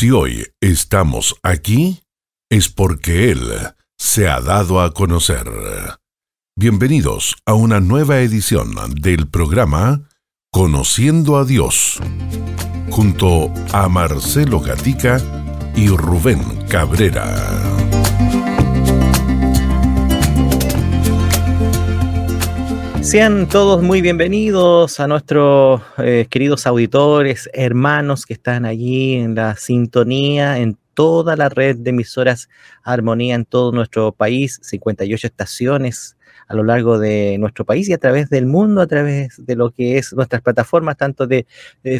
Si hoy estamos aquí, es porque Él se ha dado a conocer. Bienvenidos a una nueva edición del programa Conociendo a Dios, junto a Marcelo Gatica y Rubén Cabrera. Sean todos muy bienvenidos a nuestros eh, queridos auditores, hermanos que están allí en la sintonía, en toda la red de emisoras Armonía en todo nuestro país, 58 estaciones a lo largo de nuestro país y a través del mundo, a través de lo que es nuestras plataformas, tanto de,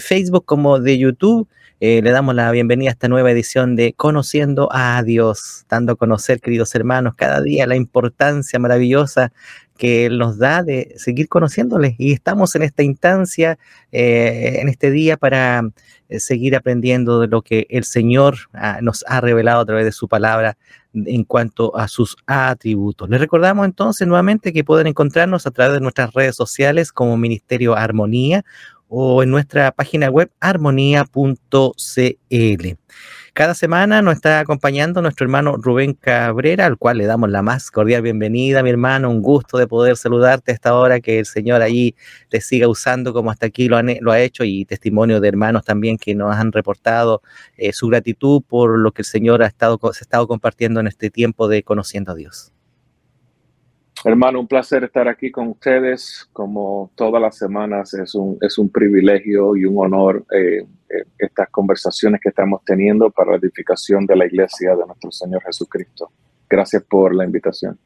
Facebook como de YouTube. Eh, le damos la bienvenida a esta nueva edición de Conociendo a Dios, dando a conocer, queridos hermanos, cada día la importancia maravillosa que nos da de seguir conociéndole. Y estamos en esta instancia, eh, en este día, para eh, seguir aprendiendo de lo que el Señor ah, nos ha revelado a través de su palabra en cuanto a sus atributos. Les recordamos entonces nuevamente que pueden encontrarnos a través de nuestras redes sociales como Ministerio Armonía o en nuestra página web armonía.cl. Cada semana nos está acompañando nuestro hermano Rubén Cabrera, al cual le damos la más cordial bienvenida, mi hermano. Un gusto de poder saludarte a esta hora, que el Señor ahí te siga usando como hasta aquí lo, ha hecho y testimonio de hermanos también que nos han reportado eh, su gratitud por lo que el Señor ha estado, se ha estado compartiendo en este tiempo de conociendo a Dios. Hermano, un placer estar aquí con ustedes. Como todas las semanas, es un, es un privilegio y un honor eh, eh, estas conversaciones que estamos teniendo para la edificación de la iglesia de nuestro Señor Jesucristo. Gracias por la invitación.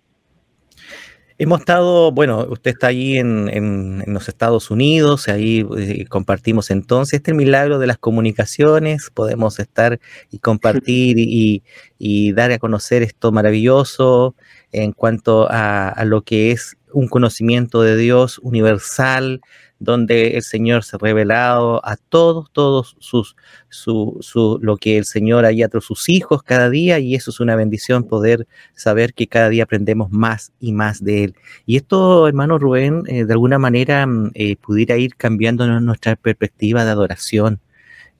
Hemos estado, bueno, usted está ahí en, los Estados Unidos, ahí eh, compartimos entonces este milagro de las comunicaciones, podemos estar y compartir y, y dar a conocer esto maravilloso en cuanto a, lo que es un conocimiento de Dios universal, donde el Señor se ha revelado a todos, todos sus, su, su, lo que el Señor hay a sus hijos cada día, y eso es una bendición poder saber que cada día aprendemos más y más de Él. Y esto, hermano Rubén, eh, de alguna manera mm, eh, pudiera ir cambiando nuestra perspectiva de adoración.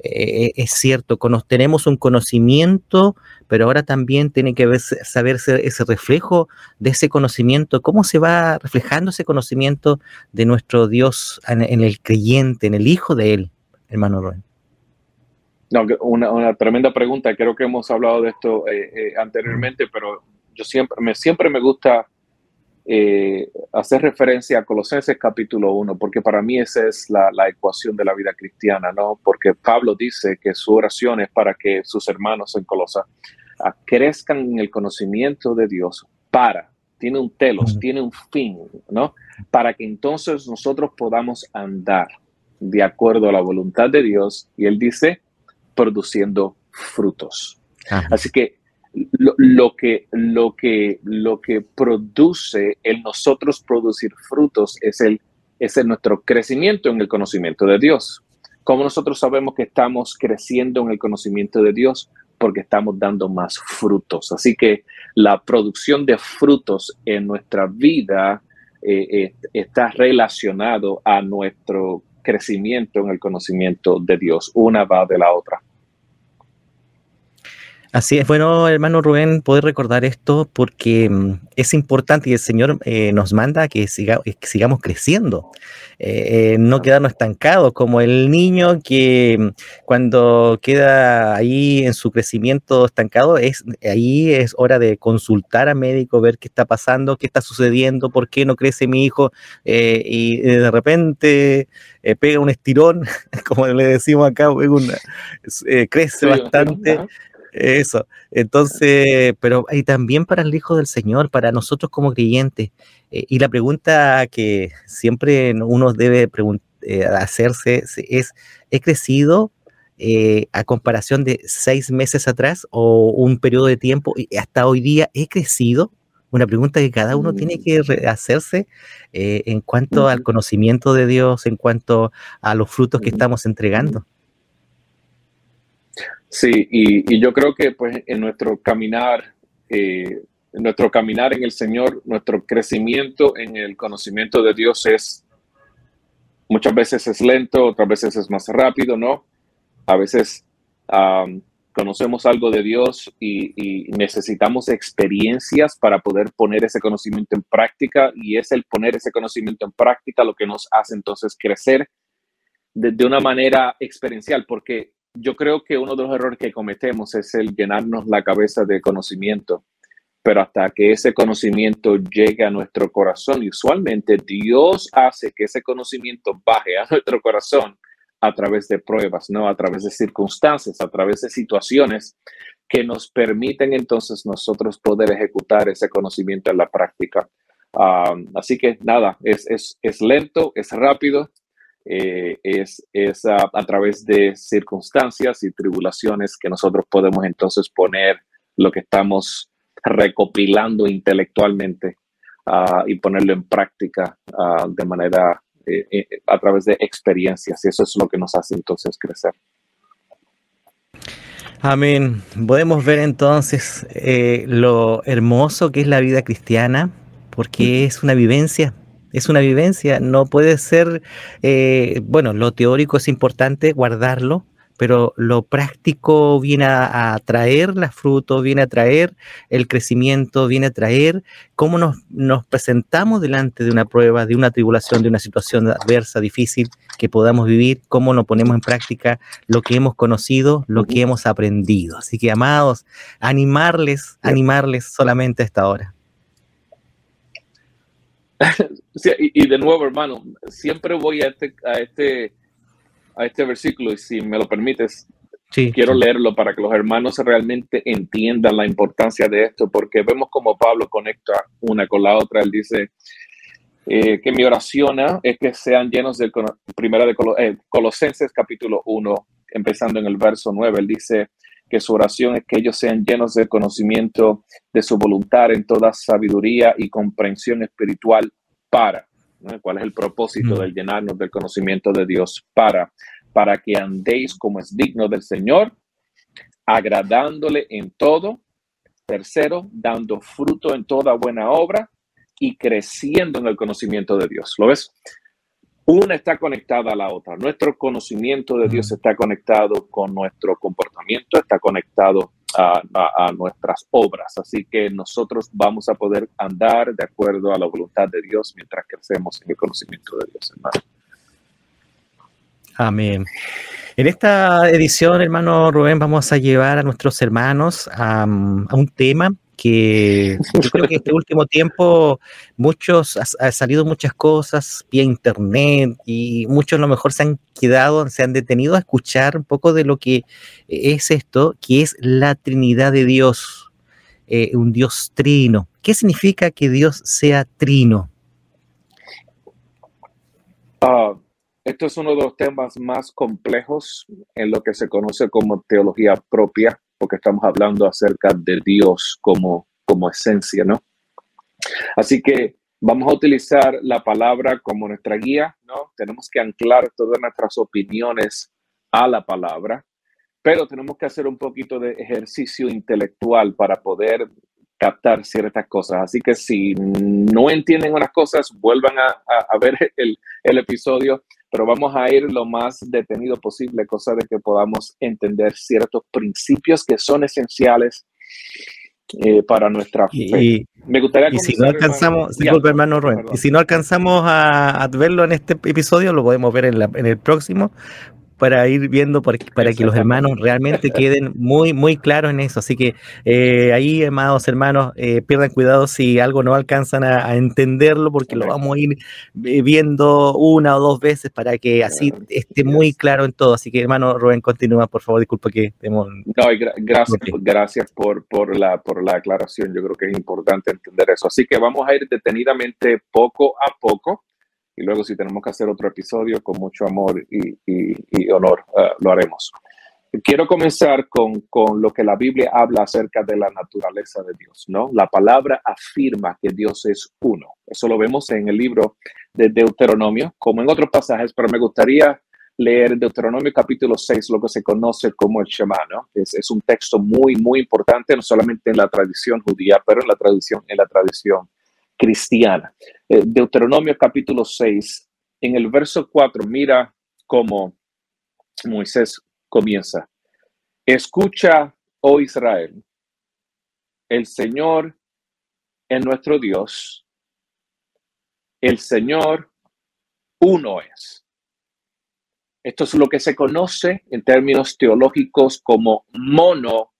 Eh, es cierto, tenemos un conocimiento, pero ahora también tiene que saberse ese reflejo de ese conocimiento, cómo se va reflejando ese conocimiento de nuestro Dios en, el creyente, en el Hijo de Él, hermano Rubén. No, una, tremenda pregunta. Creo que hemos hablado de esto eh, eh, anteriormente, pero yo siempre me, siempre me gusta eh, hacer referencia a Colosenses capítulo 1, porque para mí esa es la, ecuación de la vida cristiana, ¿no? Porque Pablo dice que su oración es para que sus hermanos en Colosa crezcan en el conocimiento de Dios para, tiene un telos, tiene un fin, ¿no? Para que entonces nosotros podamos andar de acuerdo a la voluntad de Dios, y él dice, produciendo frutos. Así que lo, que, lo, que, lo que produce el nosotros producir frutos es, el, es nuestro crecimiento en el conocimiento de Dios. ¿Cómo nosotros sabemos que estamos creciendo en el conocimiento de Dios? Porque estamos dando más frutos. Así que la producción de frutos en nuestra vida eh, eh, está relacionado a nuestro crecimiento en el conocimiento de Dios. Una va de la otra. Así es, bueno, hermano Rubén, poder recordar esto porque mm, es importante y el Señor eh, nos manda que, sigamos creciendo, eh, eh, no quedarnos estancados, como el niño que mm, cuando queda ahí en su crecimiento estancado, es, ahí es hora de consultar a médico, ver qué está pasando, qué está sucediendo, por qué no crece mi hijo, y de repente pega un estirón, como le decimos acá, crece bastante. Eso. Entonces, pero y también para el Hijo del Señor, para nosotros como creyentes. Eh, y la pregunta que siempre uno debe eh, hacerse es, ¿he crecido eh, a comparación de seis meses atrás o un periodo de tiempo y hasta hoy día he crecido? Una pregunta que cada uno tiene que hacerse en cuanto al conocimiento de Dios, en cuanto a los frutos que estamos entregando. Sí, y, yo creo que pues en nuestro caminar, eh, en nuestro caminar en el Señor, nuestro crecimiento en el conocimiento de Dios es muchas veces es lento, otras veces es más rápido, ¿no? A veces conocemos algo de Dios y, necesitamos experiencias para poder poner ese conocimiento en práctica y es el poner ese conocimiento en práctica lo que nos hace entonces crecer de, una manera experiencial, porque yo creo que uno de los errores que cometemos es el llenarnos la cabeza de conocimiento, pero hasta que ese conocimiento llegue a nuestro corazón, y usualmente Dios hace que ese conocimiento baje a nuestro corazón a través de pruebas, ¿no? A través de circunstancias, a través de situaciones que nos permiten entonces nosotros poder ejecutar ese conocimiento en la práctica. así que nada, es, es, es, lento, es rápido, eh, es, es a, través de circunstancias y tribulaciones que nosotros podemos entonces poner lo que estamos recopilando intelectualmente ah, y ponerlo en práctica ah, de manera eh, eh, a través de experiencias y eso es lo que nos hace entonces crecer. Amén. Podemos ver entonces eh, lo hermoso que es la vida cristiana, porque es una vivencia, es una vivencia, no puede ser, bueno, lo teórico es importante guardarlo, pero lo práctico viene a, traer la fruto, viene a traer el crecimiento, viene a traer cómo nos, nos, presentamos delante de una prueba, de una tribulación, de una situación adversa, difícil que podamos vivir, cómo nos ponemos en práctica lo que hemos conocido, lo que hemos aprendido. Así que, amados, animarles, animarles solamente a esta hora. y, de nuevo, hermano, siempre voy a este, a este a este versículo y si me lo permites, quiero leerlo para que los hermanos realmente entiendan la importancia de esto, porque vemos como Pablo conecta una con la otra. Él dice eh, que mi oración es que sean llenos del primera de eh, Colosenses capítulo 1, empezando en el verso 9. Él dice que su oración es que ellos sean llenos del conocimiento de su voluntad en toda sabiduría y comprensión espiritual para ¿Cuál es el propósito del llenarnos del conocimiento de Dios? Para, para que andéis como es digno del Señor, agradándole en todo. Tercero, dando fruto en toda buena obra y creciendo en el conocimiento de Dios. ¿Lo ves? Una está conectada a la otra. Nuestro conocimiento de Dios está conectado con nuestro comportamiento, está conectado a, nuestras obras. Así que nosotros vamos a poder andar de acuerdo a la voluntad de Dios mientras crecemos en el conocimiento de Dios, hermano. Amén. En esta edición, hermano Rubén, vamos a llevar a nuestros hermanos a un tema que yo creo que este último tiempo muchos ha, salido muchas cosas vía internet y muchos a lo mejor se han quedado, se han detenido a escuchar un poco de lo que es esto, que es la Trinidad de Dios, eh, un Dios trino. ¿Qué significa que Dios sea trino? Ah, esto es uno de los temas más complejos en lo que se conoce como teología propia porque estamos hablando acerca de Dios como, como esencia, ¿no? Así que vamos a utilizar la palabra como nuestra guía, ¿no? Tenemos que anclar todas nuestras opiniones a la palabra, pero tenemos que hacer un poquito de ejercicio intelectual para poder captar ciertas cosas. Así que si no entienden unas cosas, vuelvan a, a, ver el, el, episodio pero vamos a ir lo más detenido posible, cosa de que podamos entender ciertos principios que son esenciales eh, para nuestra fe. Y, Me gustaría y si no alcanzamos, hermano y si no alcanzamos a, verlo en este episodio, lo podemos ver en, en el próximo, para ir viendo, para, para que los hermanos realmente queden muy, muy claros en eso. Así que eh, ahí, amados hermanos, eh, pierdan cuidado si algo no alcanzan a, entenderlo, porque lo vamos a ir viendo una o dos veces para que así esté muy claro en todo. Así que, hermano Rubén, continúa, por favor, disculpa que estemos... No, gracias, gracias por, por, la, por la aclaración. Yo creo que es importante entender eso. Así que vamos a ir detenidamente poco a poco y luego si tenemos que hacer otro episodio con mucho amor y, honor, eh, lo haremos. Quiero comenzar con, con, lo que la Biblia habla acerca de la naturaleza de Dios, ¿no? La palabra afirma que Dios es uno. Eso lo vemos en el libro de Deuteronomio, como en otros pasajes, pero me gustaría leer Deuteronomio capítulo 6, lo que se conoce como el Shema, ¿no? Es, es un texto muy, muy importante, no solamente en la tradición judía, pero en la tradición, en la tradición cristiana. Eh, Deuteronomio capítulo 6, en el verso 4, mira cómo Moisés comienza. Escucha, oh Israel, el Señor es nuestro Dios, el Señor uno es. Esto es lo que se conoce en términos teológicos como monoteísmo,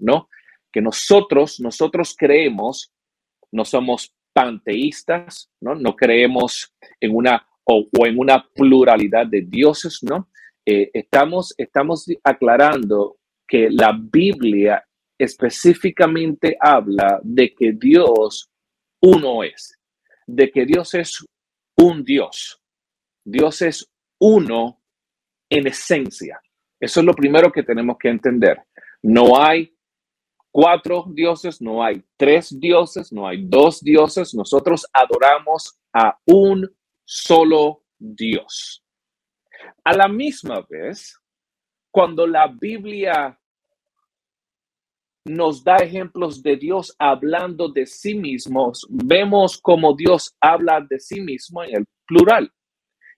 ¿no? Que nosotros, nosotros creemos, no somos panteístas, ¿no? No creemos en una o, en una pluralidad de dioses, ¿no? Eh, estamos, estamos aclarando que la Biblia específicamente habla de que Dios uno es, de que Dios es un Dios. Dios es uno en esencia. Eso es lo primero que tenemos que entender. No hay cuatro dioses, no hay tres dioses, no hay dos dioses. Nosotros adoramos a un solo Dios. A la misma vez, cuando la Biblia nos da ejemplos de Dios hablando de sí mismos, vemos como Dios habla de sí mismo en el plural.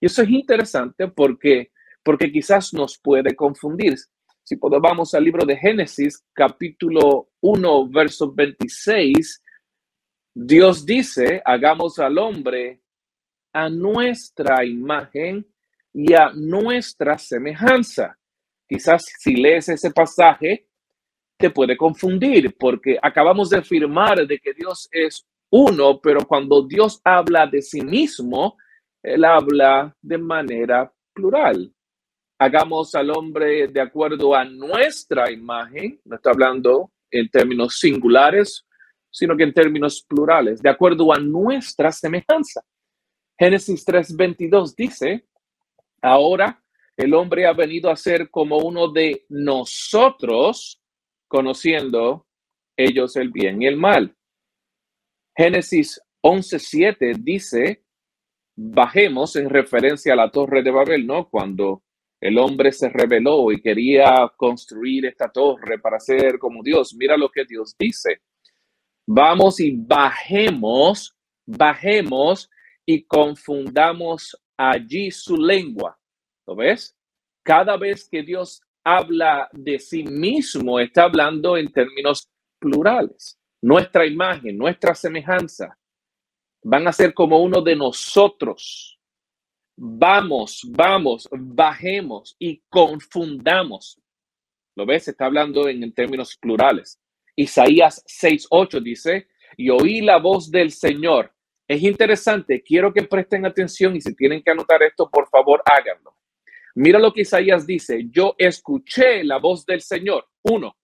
Y eso es interesante porque, porque quizás nos puede confundir. Si vamos al libro de Génesis, capítulo 1, verso 26, Dios dice, hagamos al hombre a nuestra imagen y a nuestra semejanza. Quizás si lees ese pasaje, te puede confundir porque acabamos de afirmar de que Dios es uno, pero cuando Dios habla de sí mismo, Él habla de manera plural. Hagamos al hombre de acuerdo a nuestra imagen, no está hablando en términos singulares, sino que en términos plurales, de acuerdo a nuestra semejanza. Génesis 3:22 dice, ahora el hombre ha venido a ser como uno de nosotros, conociendo ellos el bien y el mal. Génesis 11:7 dice, bajemos en referencia a la torre de Babel, ¿no? Cuando el hombre se rebeló y quería construir esta torre para ser como Dios. Mira lo que Dios dice. Vamos y bajemos, bajemos y confundamos allí su lengua. ¿Lo ves? Cada vez que Dios habla de sí mismo, está hablando en términos plurales. Nuestra imagen, nuestra semejanza, van a ser como uno de nosotros. Vamos, vamos, bajemos y confundamos. ¿Lo ves? Está hablando en, términos plurales. Isaías 6:8 dice, y oí la voz del Señor. Es interesante, quiero que presten atención y si tienen que anotar esto, por favor, háganlo. Mira lo que Isaías dice, yo escuché la voz del Señor, uno,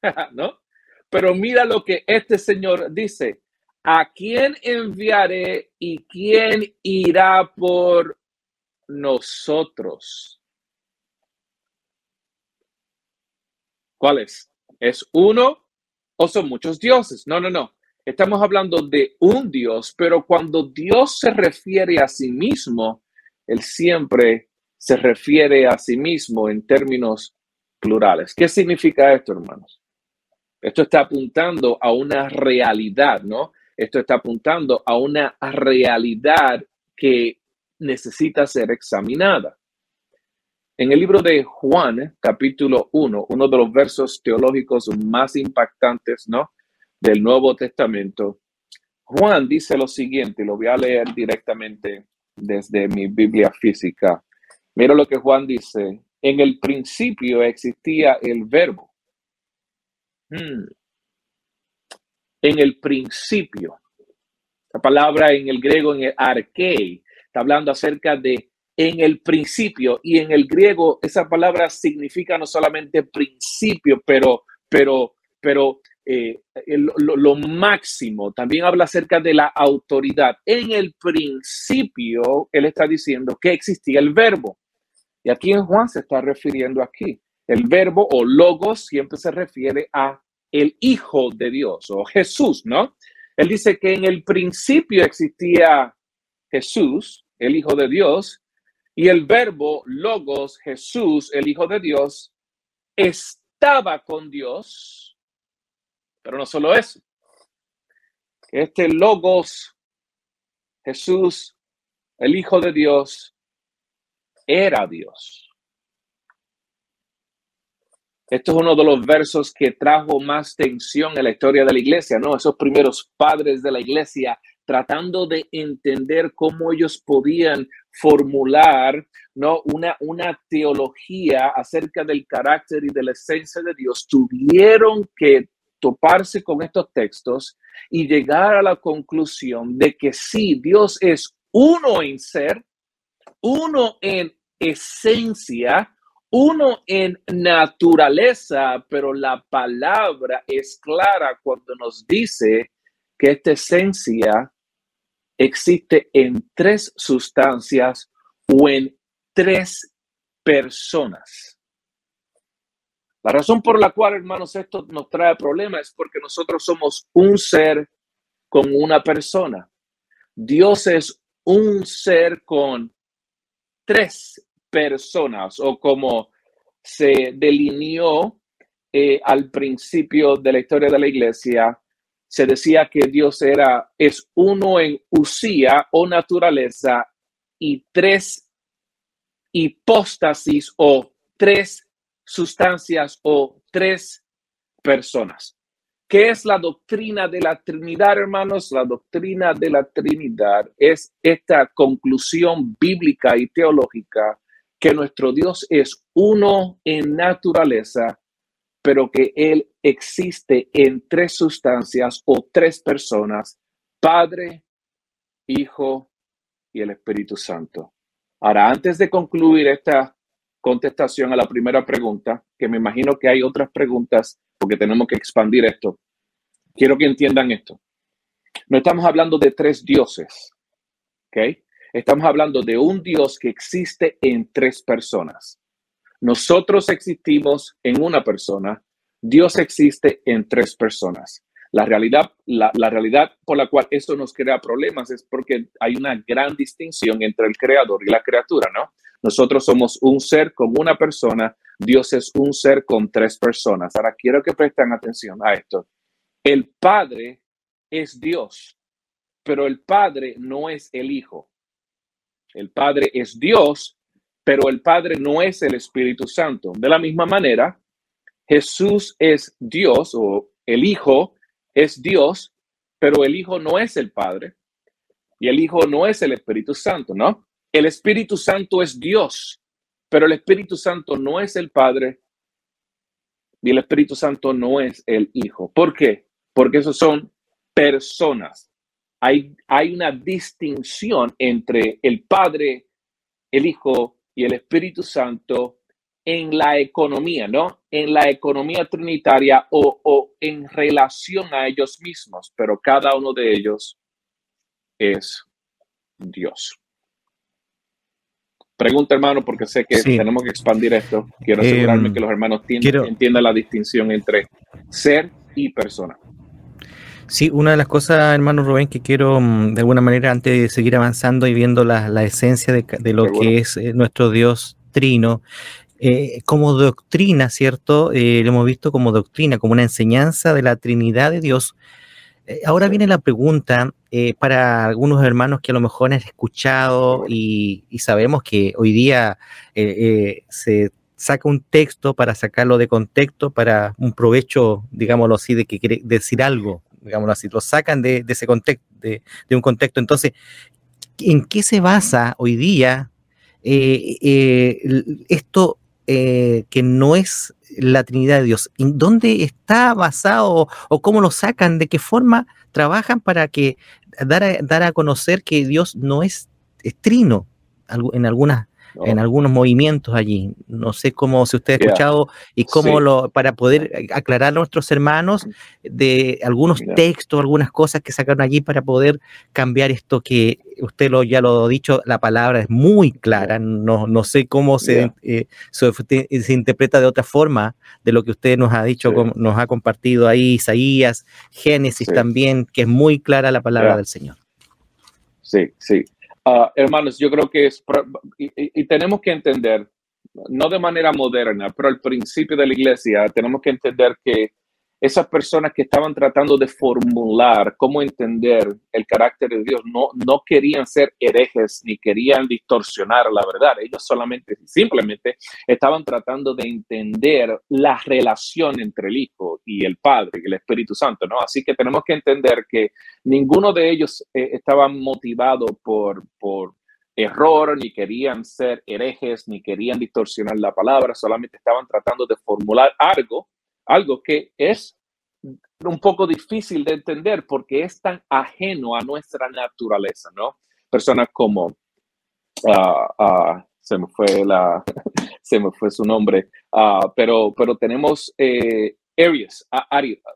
¿no? Pero mira lo que este Señor dice, ¿a quién enviaré y quién irá por nosotros? ¿Cuál es? ¿Es uno o son muchos dioses? No, no, no. Estamos hablando de un Dios, pero cuando Dios se refiere a sí mismo, Él siempre se refiere a sí mismo en términos plurales. ¿Qué significa esto, hermanos? Esto está apuntando a una realidad, ¿no? Esto está apuntando a una realidad que necesita ser examinada. En el libro de Juan, capítulo 1, uno de los versos teológicos más impactantes, ¿no? Del Nuevo Testamento, Juan dice lo siguiente, lo voy a leer directamente desde mi Biblia física. Mira lo que Juan dice. En el principio existía el verbo. Hmm. En el principio. La palabra en el griego, en el arquei, está hablando acerca de en el principio. Y en el griego, esa palabra significa no solamente principio, pero, pero, pero eh, lo, máximo. También habla acerca de la autoridad. En el principio, él está diciendo que existía el verbo. Y aquí en Juan se está refiriendo aquí. El verbo o logos siempre se refiere a el Hijo de Dios o Jesús, ¿no? Él dice que en el principio existía Jesús, el Hijo de Dios, y el verbo logos, Jesús, el Hijo de Dios, estaba con Dios, pero no solo eso. Este logos, Jesús, el Hijo de Dios, era Dios. Esto es uno de los versos que trajo más tensión en la historia de la iglesia, ¿no? Esos primeros padres de la iglesia tratando de entender cómo ellos podían formular ¿no? una, una teología acerca del carácter y de la esencia de Dios, tuvieron que toparse con estos textos y llegar a la conclusión de que sí, Dios es uno en ser, uno en esencia, uno en naturaleza, pero la palabra es clara cuando nos dice que esta esencia existe en tres sustancias o en tres personas. La razón por la cual, hermanos, esto nos trae problemas es porque nosotros somos un ser con una persona. Dios es un ser con tres personas o como se delineó eh, al principio de la historia de la iglesia, se decía que Dios era, es uno en usía o naturaleza y tres hipóstasis o tres sustancias o tres personas. ¿Qué es la doctrina de la Trinidad, hermanos? La doctrina de la Trinidad es esta conclusión bíblica y teológica que nuestro Dios es uno en naturaleza pero que Él existe en tres sustancias o tres personas, Padre, Hijo y el Espíritu Santo. Ahora, antes de concluir esta contestación a la primera pregunta, que me imagino que hay otras preguntas porque tenemos que expandir esto, quiero que entiendan esto. No estamos hablando de tres dioses, ¿ok? Estamos hablando de un Dios que existe en tres personas. Nosotros existimos en una persona, Dios existe en tres personas. La realidad, la, realidad por la cual esto nos crea problemas es porque hay una gran distinción entre el creador y la criatura, ¿no? Nosotros somos un ser con una persona, Dios es un ser con tres personas. Ahora quiero que presten atención a esto. El Padre es Dios, pero el Padre no es el Hijo. El Padre es Dios, pero el Padre no es el Espíritu Santo. De la misma manera, Jesús es Dios o el Hijo es Dios, pero el Hijo no es el Padre y el Hijo no es el Espíritu Santo, ¿no? El Espíritu Santo es Dios, pero el Espíritu Santo no es el Padre y el Espíritu Santo no es el Hijo. ¿Por qué? Porque esos son personas. Hay, hay una distinción entre el Padre, el Hijo y el Espíritu Santo en la economía, ¿no? En la economía trinitaria o, en relación a ellos mismos, pero cada uno de ellos es Dios. Pregunta, hermano, porque sé que tenemos que expandir esto. Quiero asegurarme em, que los hermanos entiendan la distinción entre ser y persona. Sí, una de las cosas, hermano Rubén, que quiero mm, de alguna manera, antes de seguir avanzando y viendo la, esencia de, lo que es eh, nuestro Dios trino, eh, como doctrina, ¿cierto? Eh, lo hemos visto como doctrina, como una enseñanza de la Trinidad de Dios. ahora viene la pregunta para algunos hermanos que a lo mejor han escuchado y, sabemos que hoy día se saca un texto para sacarlo de contexto, para un provecho, digámoslo así, de que quiere decir algo digámoslo así, lo sacan de, ese contexto, de, un contexto. Entonces, ¿en qué se basa hoy día eh, eh, esto eh, que no es la Trinidad de Dios? ¿En dónde está basado o cómo lo sacan? ¿De qué forma trabajan para que dar a, dar a conocer que Dios no es, es trino en algunas en algunos movimientos allí. No sé cómo si usted ha escuchado y cómo lo, para poder aclarar a nuestros hermanos de algunos textos, algunas cosas que sacaron allí para poder cambiar esto que usted lo, ya lo ha dicho, la palabra es muy clara, no, no sé cómo se, eh, se, interpreta de otra forma de lo que usted nos ha dicho, nos ha compartido ahí, Isaías, Génesis también, que es muy clara la palabra del Señor. Sí, sí. Ah, hermanos, yo creo que es, y, tenemos que entender, no de manera moderna, pero al principio de la iglesia, tenemos que entender que esas personas que estaban tratando de formular cómo entender el carácter de Dios no, no querían ser herejes ni querían distorsionar la verdad. Ellos solamente, simplemente estaban tratando de entender la relación entre el Hijo y el Padre y el Espíritu Santo, ¿no? Así que tenemos que entender que ninguno de ellos eh, estaba motivado por, por error, ni querían ser herejes, ni querían distorsionar la palabra, solamente estaban tratando de formular algo algo que es un poco difícil de entender porque es tan ajeno a nuestra naturaleza, ¿no? Personas como, ah, ah, se me fue la, se me fue su nombre, uh, pero, pero tenemos eh, Aries,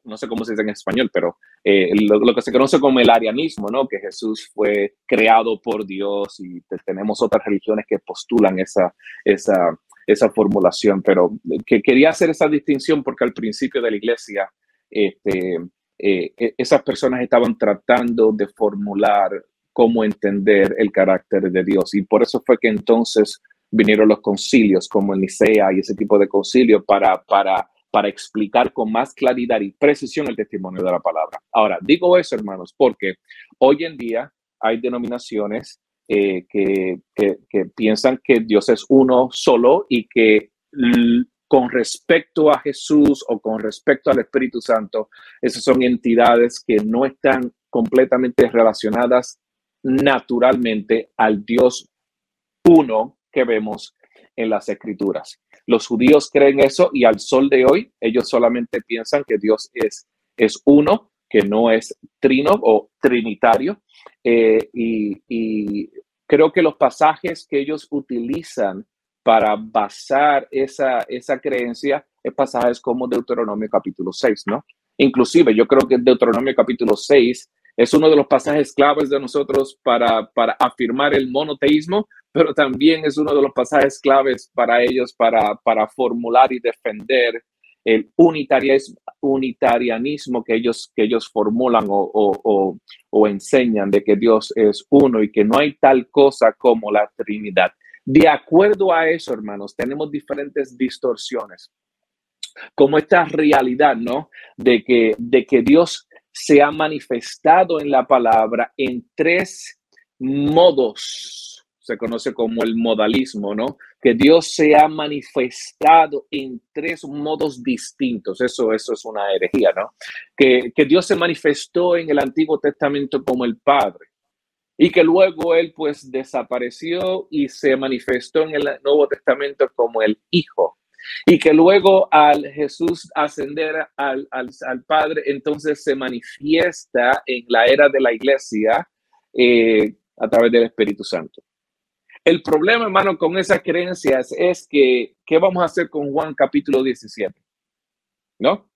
no sé cómo se dice en español, pero eh, lo, que se conoce como el arianismo, ¿no? Que Jesús fue creado por Dios y tenemos otras religiones que postulan esa, esa, esa formulación, pero que quería hacer esa distinción porque al principio de la iglesia, este, eh, e, esas personas estaban tratando de formular cómo entender el carácter de Dios y por eso fue que entonces vinieron los concilios como el Nicea y ese tipo de concilio para, para, para explicar con más claridad y precisión el testimonio de la palabra. Ahora, digo eso, hermanos, porque hoy en día hay denominaciones eh, que, piensan que Dios es uno solo y que con respecto a Jesús o con respecto al Espíritu Santo, esas son entidades que no están completamente relacionadas naturalmente al Dios uno que vemos en las escrituras. Los judíos creen eso y al sol de hoy ellos solamente piensan que Dios es, es uno, que no es trino o trinitario, eh, y, creo que los pasajes que ellos utilizan para basar esa, esa creencia es pasajes como Deuteronomio capítulo 6, ¿no? Inclusive yo creo que Deuteronomio capítulo 6 es uno de los pasajes claves de nosotros para, para afirmar el monoteísmo, pero también es uno de los pasajes claves para ellos para, para formular y defender el unitarianismo que ellos, que ellos formulan o, enseñan de que Dios es uno y que no hay tal cosa como la Trinidad. De acuerdo a eso, hermanos, tenemos diferentes distorsiones, como esta realidad, ¿no? De que, de que Dios se ha manifestado en la palabra en tres modos se conoce como el modalismo, ¿no? Que Dios se ha manifestado en tres modos distintos. Eso, eso es una herejía, ¿no? Que, que Dios se manifestó en el Antiguo Testamento como el Padre y que luego Él pues desapareció y se manifestó en el Nuevo Testamento como el Hijo. Y que luego al Jesús ascender al, al, al Padre, entonces se manifiesta en la era de la iglesia eh, a través del Espíritu Santo. El problema, hermano, con esas creencias es que, ¿qué vamos a hacer con Juan capítulo 17? ¿No?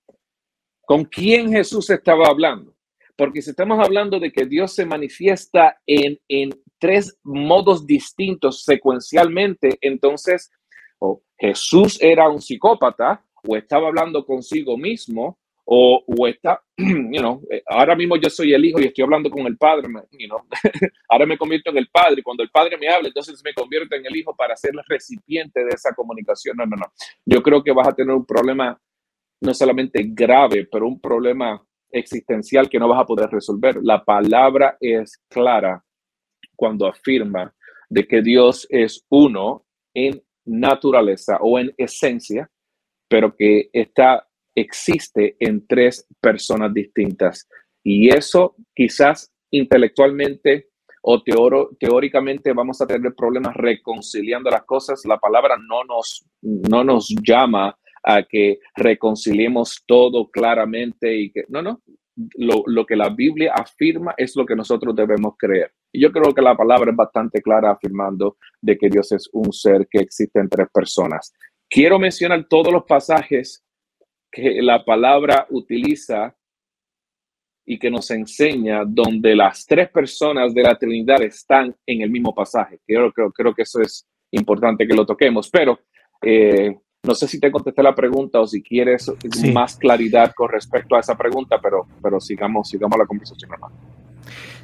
¿Con quién Jesús estaba hablando? Porque si estamos hablando de que Dios se manifiesta en, en tres modos distintos secuencialmente, entonces o Jesús era un psicópata o estaba hablando consigo mismo o, o está, you know, eh, ahora mismo yo soy el hijo y estoy hablando con el padre, you know, ahora me convierto en el padre, y cuando el padre me habla, entonces me convierto en el hijo para ser el recipiente de esa comunicación. No, no, no. Yo creo que vas a tener un problema no solamente grave, pero un problema existencial que no vas a poder resolver. La palabra es clara cuando afirma de que Dios es uno en naturaleza o en esencia, pero que está existe en tres personas distintas. Y eso quizás intelectualmente o teóricamente vamos a tener problemas reconciliando las cosas. La palabra no nos, no nos llama a que reconciliemos todo claramente y que no, no. Lo, lo que la Biblia afirma es lo que nosotros debemos creer. Yo creo que la palabra es bastante clara afirmando de que Dios es un ser que existe en tres personas. Quiero mencionar todos los pasajes que la palabra utiliza y que nos enseña donde las tres personas de la Trinidad están en el mismo pasaje. Creo, creo, creo que eso es importante que lo toquemos, pero eh, no sé si te contesté la pregunta o si quieres más claridad con respecto a esa pregunta, pero, pero sigamos, sigamos la conversación, hermano.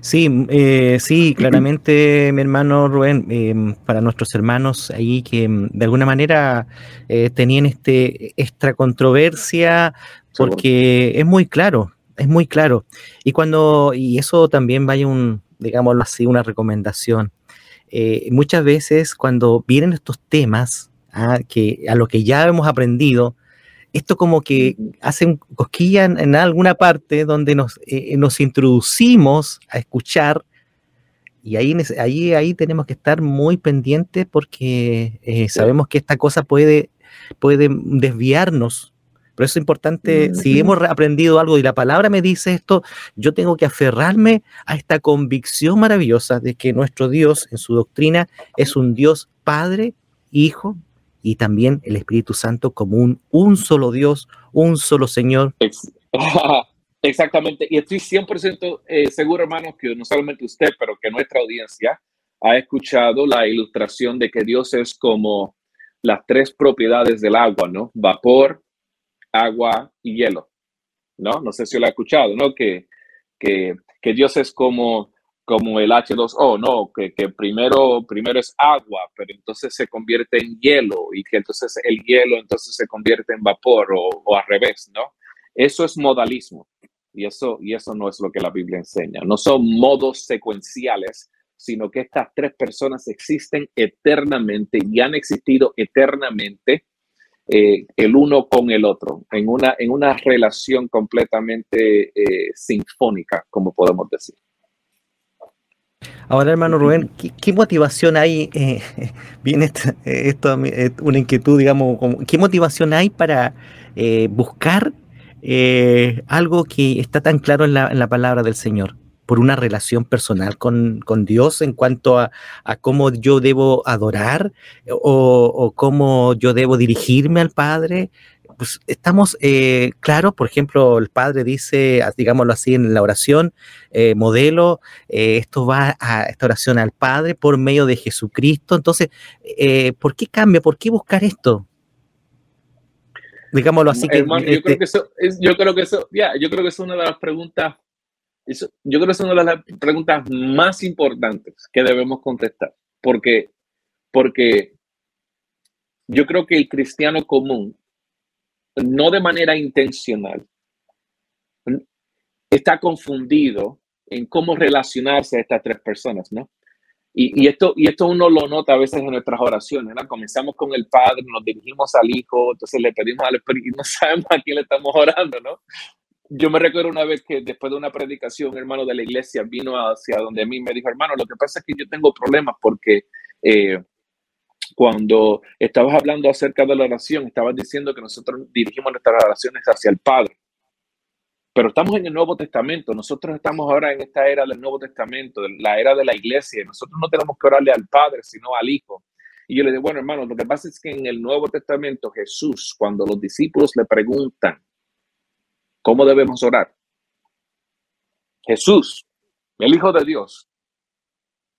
Sí, eh, sí, claramente, mi hermano Rubén, em, para nuestros hermanos ahí que em, de alguna manera eh, tenían este, esta controversia porque es muy claro, es muy claro. Y cuando, y eso también vaya un, digámoslo así, una recomendación. Eh, muchas veces cuando vienen estos temas, ah, que a lo que ya hemos aprendido, esto como que hace cosquilla en, alguna parte donde nos, eh, nos introducimos a escuchar y ahí, ahí, ahí tenemos que estar muy pendientes porque eh, sabemos que esta cosa puede, puede desviarnos. Por eso es importante, si hemos aprendido algo y la palabra me dice esto, yo tengo que aferrarme a esta convicción maravillosa de que nuestro Dios en su doctrina es un Dios Padre, Hijo y también el Espíritu Santo como un, solo Dios, un solo Señor. Exactamente, y estoy 100% eh, seguro, hermanos, que no solamente usted, pero que nuestra audiencia ha escuchado la ilustración de que Dios es como las tres propiedades del agua, ¿no? Vapor, agua y hielo, ¿no? No sé si lo ha escuchado, ¿no? Que, que, que Dios es como, como el H2O, ¿no? Que, que, primero, primero es agua, pero entonces se convierte en hielo y que entonces el hielo entonces se convierte en vapor o, o al revés, ¿no? Eso es modalismo. Y eso, y eso no es lo que la Biblia enseña. No son modos secuenciales, sino que estas tres personas existen eternamente y han existido eternamente eh, el uno con el otro, en una, en una relación completamente eh, sinfónica, como podemos decir. Ahora, hermano Rubén, ¿qué, motivación hay? Eh, viene esto, una inquietud, digamos, ¿qué motivación hay para buscar eh, algo que está tan claro en la, palabra del Señor, por una relación personal con, Dios en cuanto a, cómo yo debo adorar o, cómo yo debo dirigirme al Padre. Pues estamos eh, claros, por ejemplo, el Padre dice, digámoslo así en la oración, eh, modelo, esto va a esta oración al Padre por medio de Jesucristo. Entonces, ¿por qué cambia? ¿Por qué buscar esto? Digámoslo así. que, yo, creo este que eso es, yo creo que eso, ya, yo creo que es una de las preguntas, yo creo que es una de las preguntas más importantes que debemos contestar, porque, porque yo creo que el cristiano común, no de manera intencional, está confundido en cómo relacionarse a estas tres personas, ¿no? Y, esto, y esto uno lo nota a veces en nuestras oraciones, ¿no? Comenzamos con el Padre, nos dirigimos al Hijo, entonces le pedimos al Espíritu y no sabemos a quién le estamos orando, ¿no? Yo me recuerdo una vez que después de una predicación, un hermano de la iglesia vino hacia donde a mí me dijo, hermano, lo que pasa es que yo tengo problemas porque eh, cuando estabas hablando acerca de la oración, estabas diciendo que nosotros dirigimos nuestras oraciones hacia el Padre. Pero estamos en el Nuevo Testamento. Nosotros estamos ahora en esta era del Nuevo Testamento, la era de la iglesia. Nosotros no tenemos que orarle al Padre, sino al Hijo. Y yo le digo, bueno, hermano, lo que pasa es que en el Nuevo Testamento Jesús, cuando los discípulos le preguntan cómo debemos orar, Jesús, el Hijo de Dios,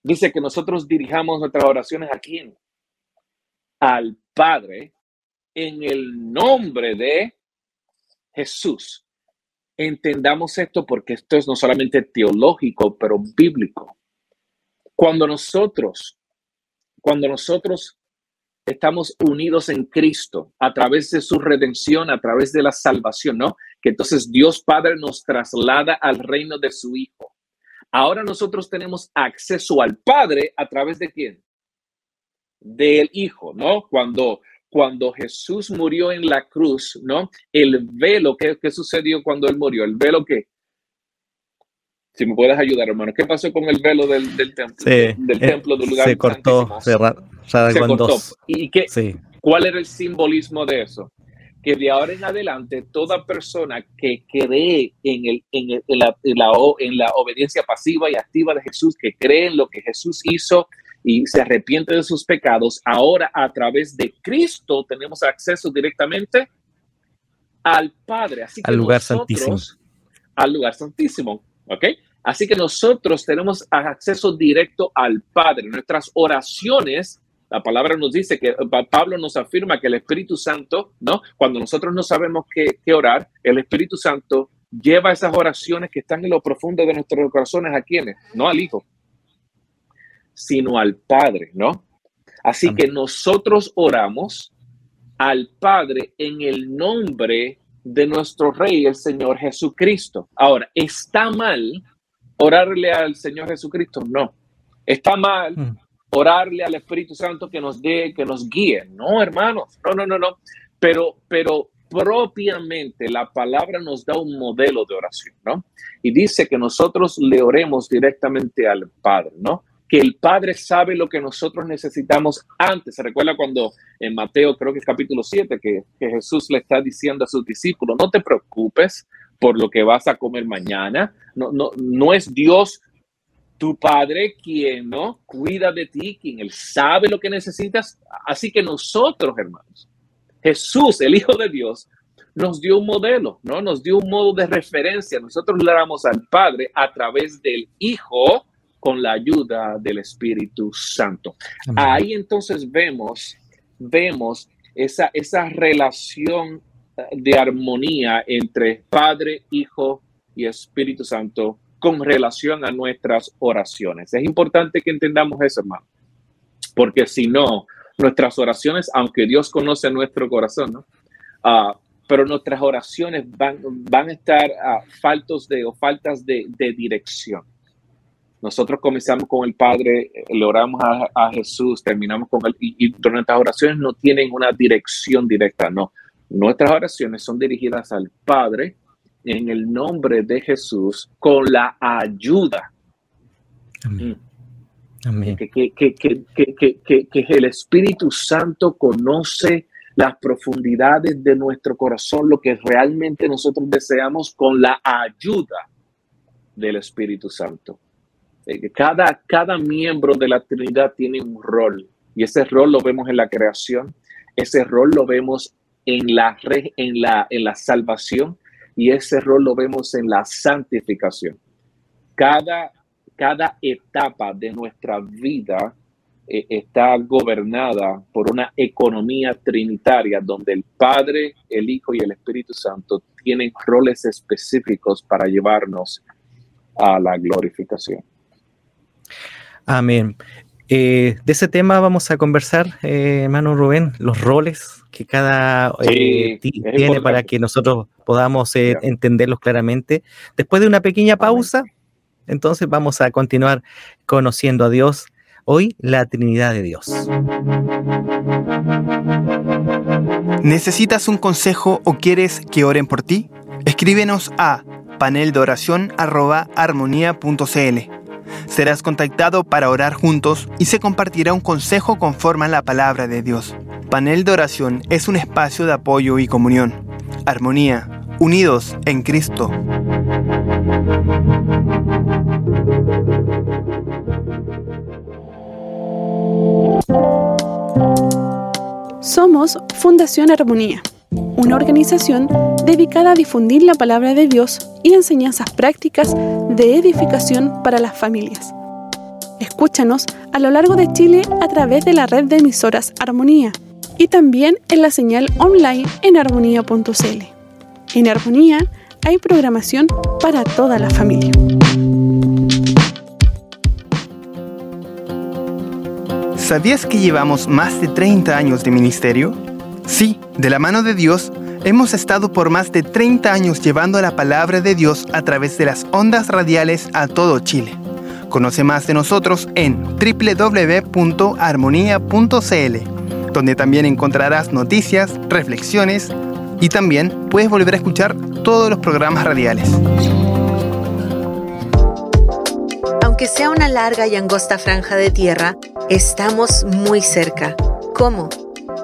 dice que nosotros dirijamos nuestras oraciones a quién? Al Padre en el nombre de Jesús. Entendamos esto porque esto es no solamente teológico, pero bíblico. Cuando nosotros, cuando nosotros estamos unidos en Cristo a través de su redención, a través de la salvación, ¿no? Que entonces Dios Padre nos traslada al reino de su Hijo. Ahora nosotros tenemos acceso al Padre a través de quién? Del Hijo, ¿no? Cuando cuando Jesús murió en la cruz, ¿no? El velo, ¿qué, qué sucedió cuando él murió? El velo que... Si me puedes ayudar, hermano, ¿qué pasó con el velo del, del templo? del eh, templo del lugar se cortó, se, se cortó. ¿Y qué, cuál era el simbolismo de eso? Que de ahora en adelante toda persona que cree en, el, en, el, en, la, en, la, en la obediencia pasiva y activa de Jesús, que cree en lo que Jesús hizo y se arrepiente de sus pecados, ahora a través de Cristo tenemos acceso directamente al Padre. Así que al lugar santísimo. Al lugar santísimo, ¿ok? Así que nosotros tenemos acceso directo al Padre. Nuestras oraciones, la palabra nos dice que Pablo nos afirma que el Espíritu Santo, ¿no? Cuando nosotros no sabemos qué, qué orar, el Espíritu Santo lleva esas oraciones que están en lo profundo de nuestros corazones a quienes, no al Hijo, sino al Padre, ¿no? Así que nosotros oramos al Padre en el nombre de nuestro Rey, el Señor Jesucristo. Ahora, ¿está mal orarle al Señor Jesucristo? No. ¿Está mal mm. orarle al Espíritu Santo que nos dé, que nos guíe? No, hermanos. No, no, no, no. Pero, pero propiamente la palabra nos da un modelo de oración, ¿no? Y dice que nosotros le oremos directamente al Padre, ¿no? Que el Padre sabe lo que nosotros necesitamos antes. Se recuerda cuando en Mateo, creo que es capítulo 7, que, que Jesús le está diciendo a sus discípulos, no te preocupes por lo que vas a comer mañana. No, no, no es Dios tu Padre quien no cuida de ti, quien Él sabe lo que necesitas. Así que nosotros, hermanos, Jesús, el Hijo de Dios, nos dio un modelo, ¿no? Nos dio un modo de referencia. Nosotros le damos al Padre a través del Hijo con la ayuda del Espíritu Santo. Ahí entonces vemos, vemos esa, esa relación de armonía entre Padre, Hijo y Espíritu Santo con relación a nuestras oraciones. Es importante que entendamos eso, hermano, porque si no, nuestras oraciones, aunque Dios conoce nuestro corazón, ¿no? Uh, pero nuestras oraciones van, van a estar uh, faltos de o faltas de, de, dirección. Nosotros comenzamos con el Padre, le oramos a, a Jesús, terminamos con él, y, y nuestras oraciones no tienen una dirección directa, no. Nuestras oraciones son dirigidas al Padre en el nombre de Jesús con la ayuda. Amén. Que, que, que, que, el Espíritu Santo conoce las profundidades de nuestro corazón, lo que realmente nosotros deseamos con la ayuda del Espíritu Santo. Eh, cada, cada miembro de la Trinidad tiene un rol y ese rol lo vemos en la creación, ese rol lo vemos en la, en la, en la salvación y ese rol lo vemos en la santificación. Cada cada etapa de nuestra vida eh, está gobernada por una economía trinitaria donde el Padre, el Hijo y el Espíritu Santo tienen roles específicos para llevarnos a la glorificación. Amén. Eh, de ese tema vamos a conversar, eh, hermano Rubén, los roles que cada tiene para que nosotros podamos entenderlos claramente. Después de una pequeña pausa, entonces vamos a continuar conociendo a Dios. Hoy la Trinidad de Dios. ¿Necesitas un consejo o quieres que oren por ti? Escríbenos a paneldoración.armonía.cl. Serás contactado para orar juntos y se compartirá un consejo conforme a la palabra de Dios. Panel de Oración es un espacio de apoyo y comunión. Armonía, unidos en Cristo. Somos Fundación Armonía, una organización dedicada a difundir la palabra de Dios y enseñanzas prácticas de edificación para las familias. Escúchanos a lo largo de Chile a través de la red de emisoras Armonía y también en la señal online en armonía.cl. En Armonía hay programación para toda la familia. ¿Sabías que llevamos más de 30 años de ministerio? Sí, de la mano de Dios, hemos estado por más de 30 años llevando la palabra de Dios a través de las ondas radiales a todo Chile. Conoce más de nosotros en www.armonía.cl, donde también encontrarás noticias, reflexiones y también puedes volver a escuchar todos los programas radiales. Aunque sea una larga y angosta franja de tierra, estamos muy cerca. ¿Cómo?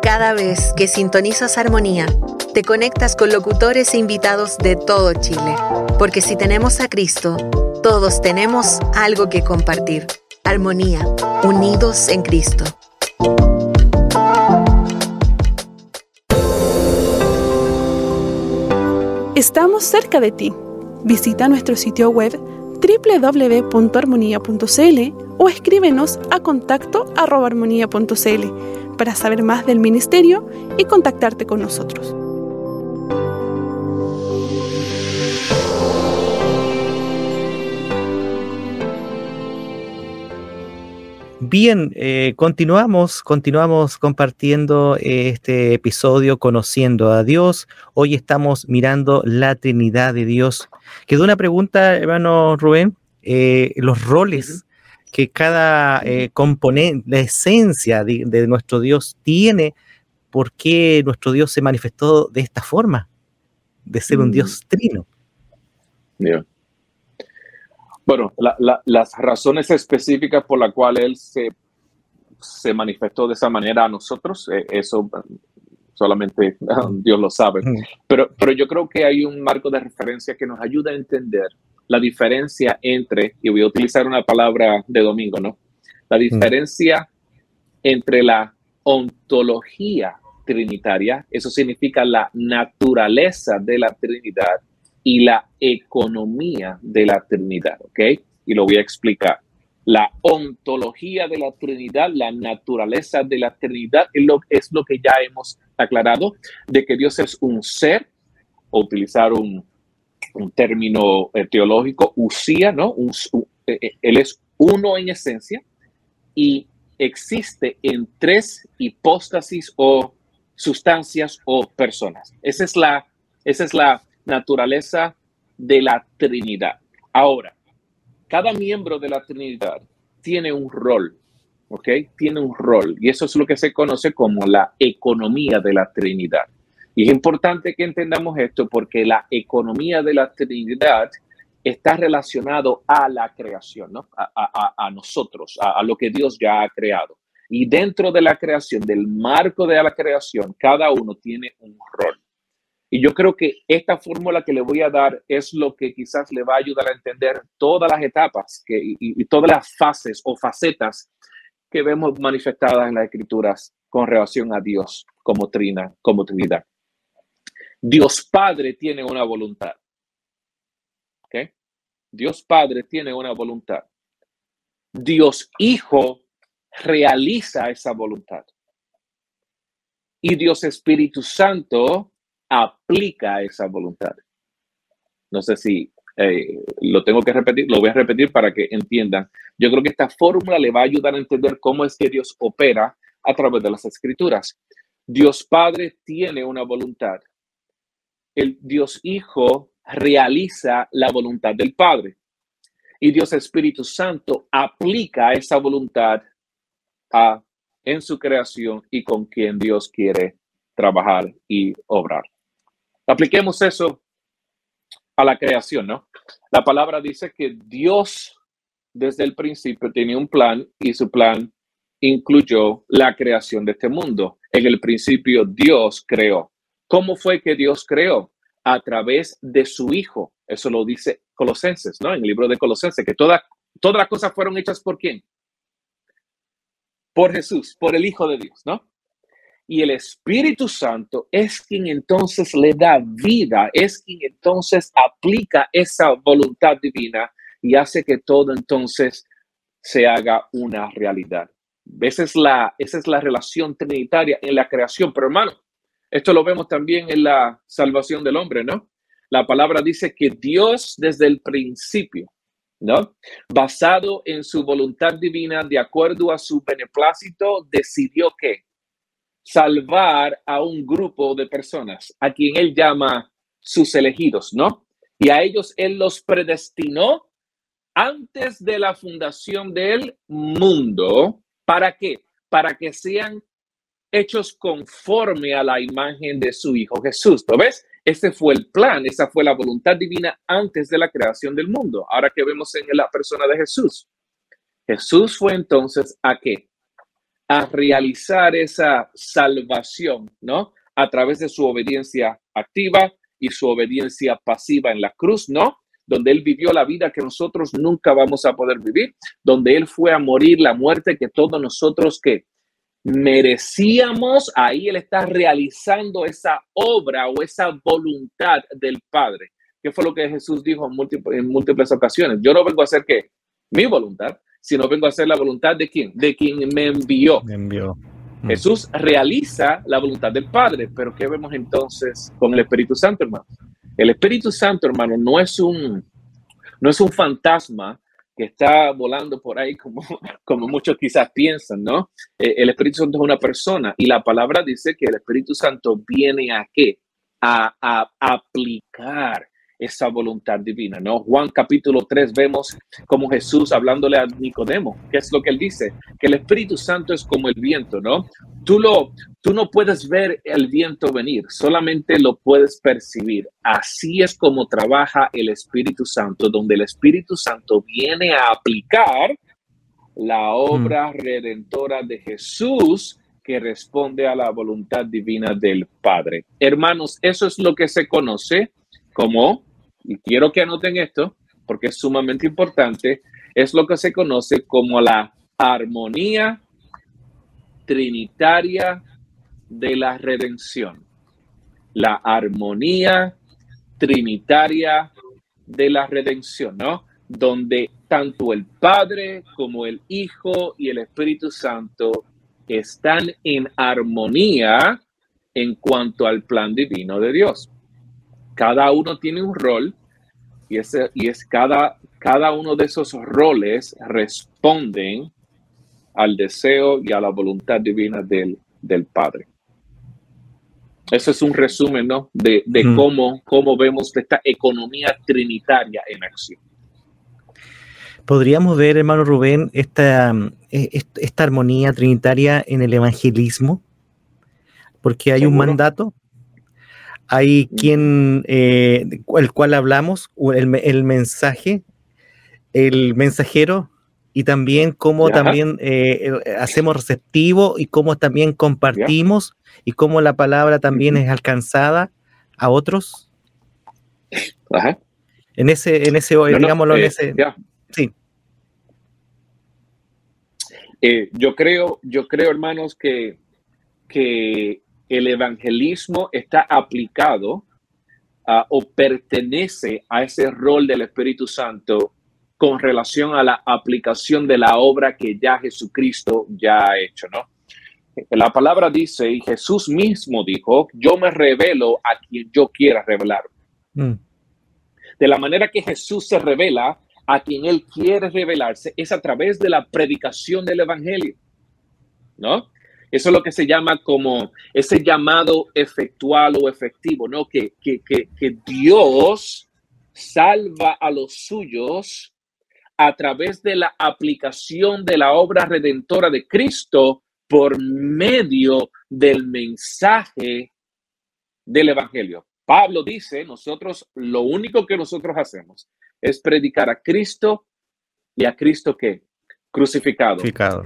Cada vez que sintonizas Armonía, te conectas con locutores e invitados de todo Chile. Porque si tenemos a Cristo, todos tenemos algo que compartir. Armonía, unidos en Cristo. Estamos cerca de ti. Visita nuestro sitio web www.armonía.cl o escríbenos a contacto para saber más del ministerio y contactarte con nosotros. Bien, eh, continuamos, continuamos compartiendo este episodio Conociendo a Dios. Hoy estamos mirando la Trinidad de Dios. Quedó una pregunta, hermano Rubén, eh, los roles que cada eh, componente, la esencia de, nuestro Dios tiene, por qué nuestro Dios se manifestó de esta forma, de ser un Dios mm. trino. Bueno, las razones específicas por las cuales Él se, se manifestó de esa manera a nosotros, eh, eso solamente Dios lo sabe. Pero, pero yo creo que hay un marco de referencia que nos ayuda a entender la diferencia entre, y voy a utilizar una palabra de domingo, ¿no? La diferencia entre la ontología trinitaria, eso significa la naturaleza de la Trinidad y la economía de la Trinidad, ¿ok? Y lo voy a explicar. La ontología de la Trinidad, la naturaleza de la Trinidad, es lo, es lo que ya hemos aclarado, de que Dios es un ser, o utilizar un, un término eh, teológico, usía, ¿no? Eh, eh, él es uno en esencia y existe en tres hipóstasis o sustancias o personas. Esa es la, esa es la naturaleza de la Trinidad. Ahora, cada miembro de la Trinidad tiene un rol, ¿ok? Tiene un rol y eso es lo que se conoce como la economía de la Trinidad. Y es importante que entendamos esto porque la economía de la Trinidad está relacionado a la creación, ¿no? a, nosotros, a, lo que Dios ya ha creado. Y dentro de la creación, del marco de la creación, cada uno tiene un rol. Y yo creo que esta fórmula que le voy a dar es lo que quizás le va a ayudar a entender todas las etapas que, y, y todas las fases o facetas que vemos manifestadas en las escrituras con relación a Dios como trina, como Trinidad. Dios Padre tiene una voluntad. Dios Padre tiene una voluntad. Dios Hijo realiza esa voluntad. Y Dios Espíritu Santo aplica esa voluntad. No sé si eh, lo tengo que repetir, lo voy a repetir para que entiendan. Yo creo que esta fórmula le va a ayudar a entender cómo es que Dios opera a través de las escrituras. Dios Padre tiene una voluntad el Dios Hijo realiza la voluntad del Padre. Y Dios Espíritu Santo aplica esa voluntad a, en su creación y con quien Dios quiere trabajar y obrar. Apliquemos eso a la creación, ¿no? La palabra dice que Dios desde el principio tenía un plan y su plan incluyó la creación de este mundo. En el principio Dios creó. ¿Cómo fue que Dios creó? A través de su Hijo. Eso lo dice Colosenses, ¿no? En el libro de Colosenses, que todas todas las cosas fueron hechas por quién? Por Jesús, por el Hijo de Dios, ¿no? Y el Espíritu Santo es quien entonces le da vida, es quien entonces aplica esa voluntad divina y hace que todo entonces se haga una realidad. Esa es la, esa es la relación trinitaria en la creación. Pero hermano, esto lo vemos también en la salvación del hombre, ¿no? La palabra dice que Dios desde el principio, ¿no? Basado en su voluntad divina, de acuerdo a su beneplácito, decidió que salvar a un grupo de personas, a quien él llama sus elegidos, ¿no? Y a ellos él los predestinó antes de la fundación del mundo. ¿Para qué? Para que sean hechos conforme a la imagen de su Hijo Jesús. ¿Lo ves? Ese fue el plan, esa fue la voluntad divina antes de la creación del mundo. Ahora que vemos en la persona de Jesús. Jesús fue entonces a qué? A realizar esa salvación, ¿no? A través de su obediencia activa y su obediencia pasiva en la cruz, ¿no? Donde Él vivió la vida que nosotros nunca vamos a poder vivir, donde Él fue a morir la muerte que todos nosotros que merecíamos, ahí Él está realizando esa obra o esa voluntad del Padre. ¿Qué fue lo que Jesús dijo en múltiples, en múltiples ocasiones? Yo no vengo a hacer que mi voluntad, sino vengo a hacer la voluntad de quién? De quien me envió. Me envió. Mm. Jesús realiza la voluntad del Padre, pero ¿qué vemos entonces con el Espíritu Santo, hermano? El Espíritu Santo, hermano, no es un, no es un fantasma que está volando por ahí como, como muchos quizás piensan, ¿no? Eh, el Espíritu Santo es una persona y la palabra dice que el Espíritu Santo viene a qué? A, a aplicar esa voluntad divina, ¿no? Juan capítulo 3 vemos como Jesús hablándole a Nicodemo, ¿qué es lo que él dice? Que el Espíritu Santo es como el viento, ¿no? Tú lo tú no puedes ver el viento venir, solamente lo puedes percibir. Así es como trabaja el Espíritu Santo, donde el Espíritu Santo viene a aplicar la obra redentora de Jesús que responde a la voluntad divina del Padre. Hermanos, eso es lo que se conoce como y quiero que anoten esto porque es sumamente importante, es lo que se conoce como la armonía trinitaria de la redención. La armonía trinitaria de la redención, ¿no? Donde tanto el Padre como el Hijo y el Espíritu Santo están en armonía en cuanto al plan divino de Dios. Cada uno tiene un rol y, ese, y es cada, cada uno de esos roles responden al deseo y a la voluntad divina del, del Padre. Eso es un resumen ¿no? de, de mm. cómo, cómo vemos esta economía trinitaria en acción. ¿Podríamos ver, hermano Rubén, esta, esta armonía trinitaria en el evangelismo? Porque hay un mandato hay quien, eh, el cual hablamos, el, mensaje, el mensajero, y también cómo también eh, hacemos receptivo y cómo también compartimos y cómo la palabra también es alcanzada a otros. En ese, en ese, digámoslo, en eh, ese. Sí. yo creo, yo creo, hermanos, que, que el evangelismo está aplicado ah, o pertenece a ese rol del Espíritu Santo con relación a la aplicación de la obra que ya Jesucristo ya ha hecho, ¿no? La palabra dice, y Jesús mismo dijo, yo me revelo a quien yo quiera revelar. Mm. De la manera que Jesús se revela a quien él quiere revelarse es a través de la predicación del Evangelio, ¿no? Eso es lo que se llama como ese llamado efectual o efectivo, ¿no? Que, que, que, Dios salva a los suyos a través de la aplicación de la obra redentora de Cristo por medio del mensaje del Evangelio. Pablo dice, nosotros lo único que nosotros hacemos es predicar a Cristo y a Cristo que crucificado.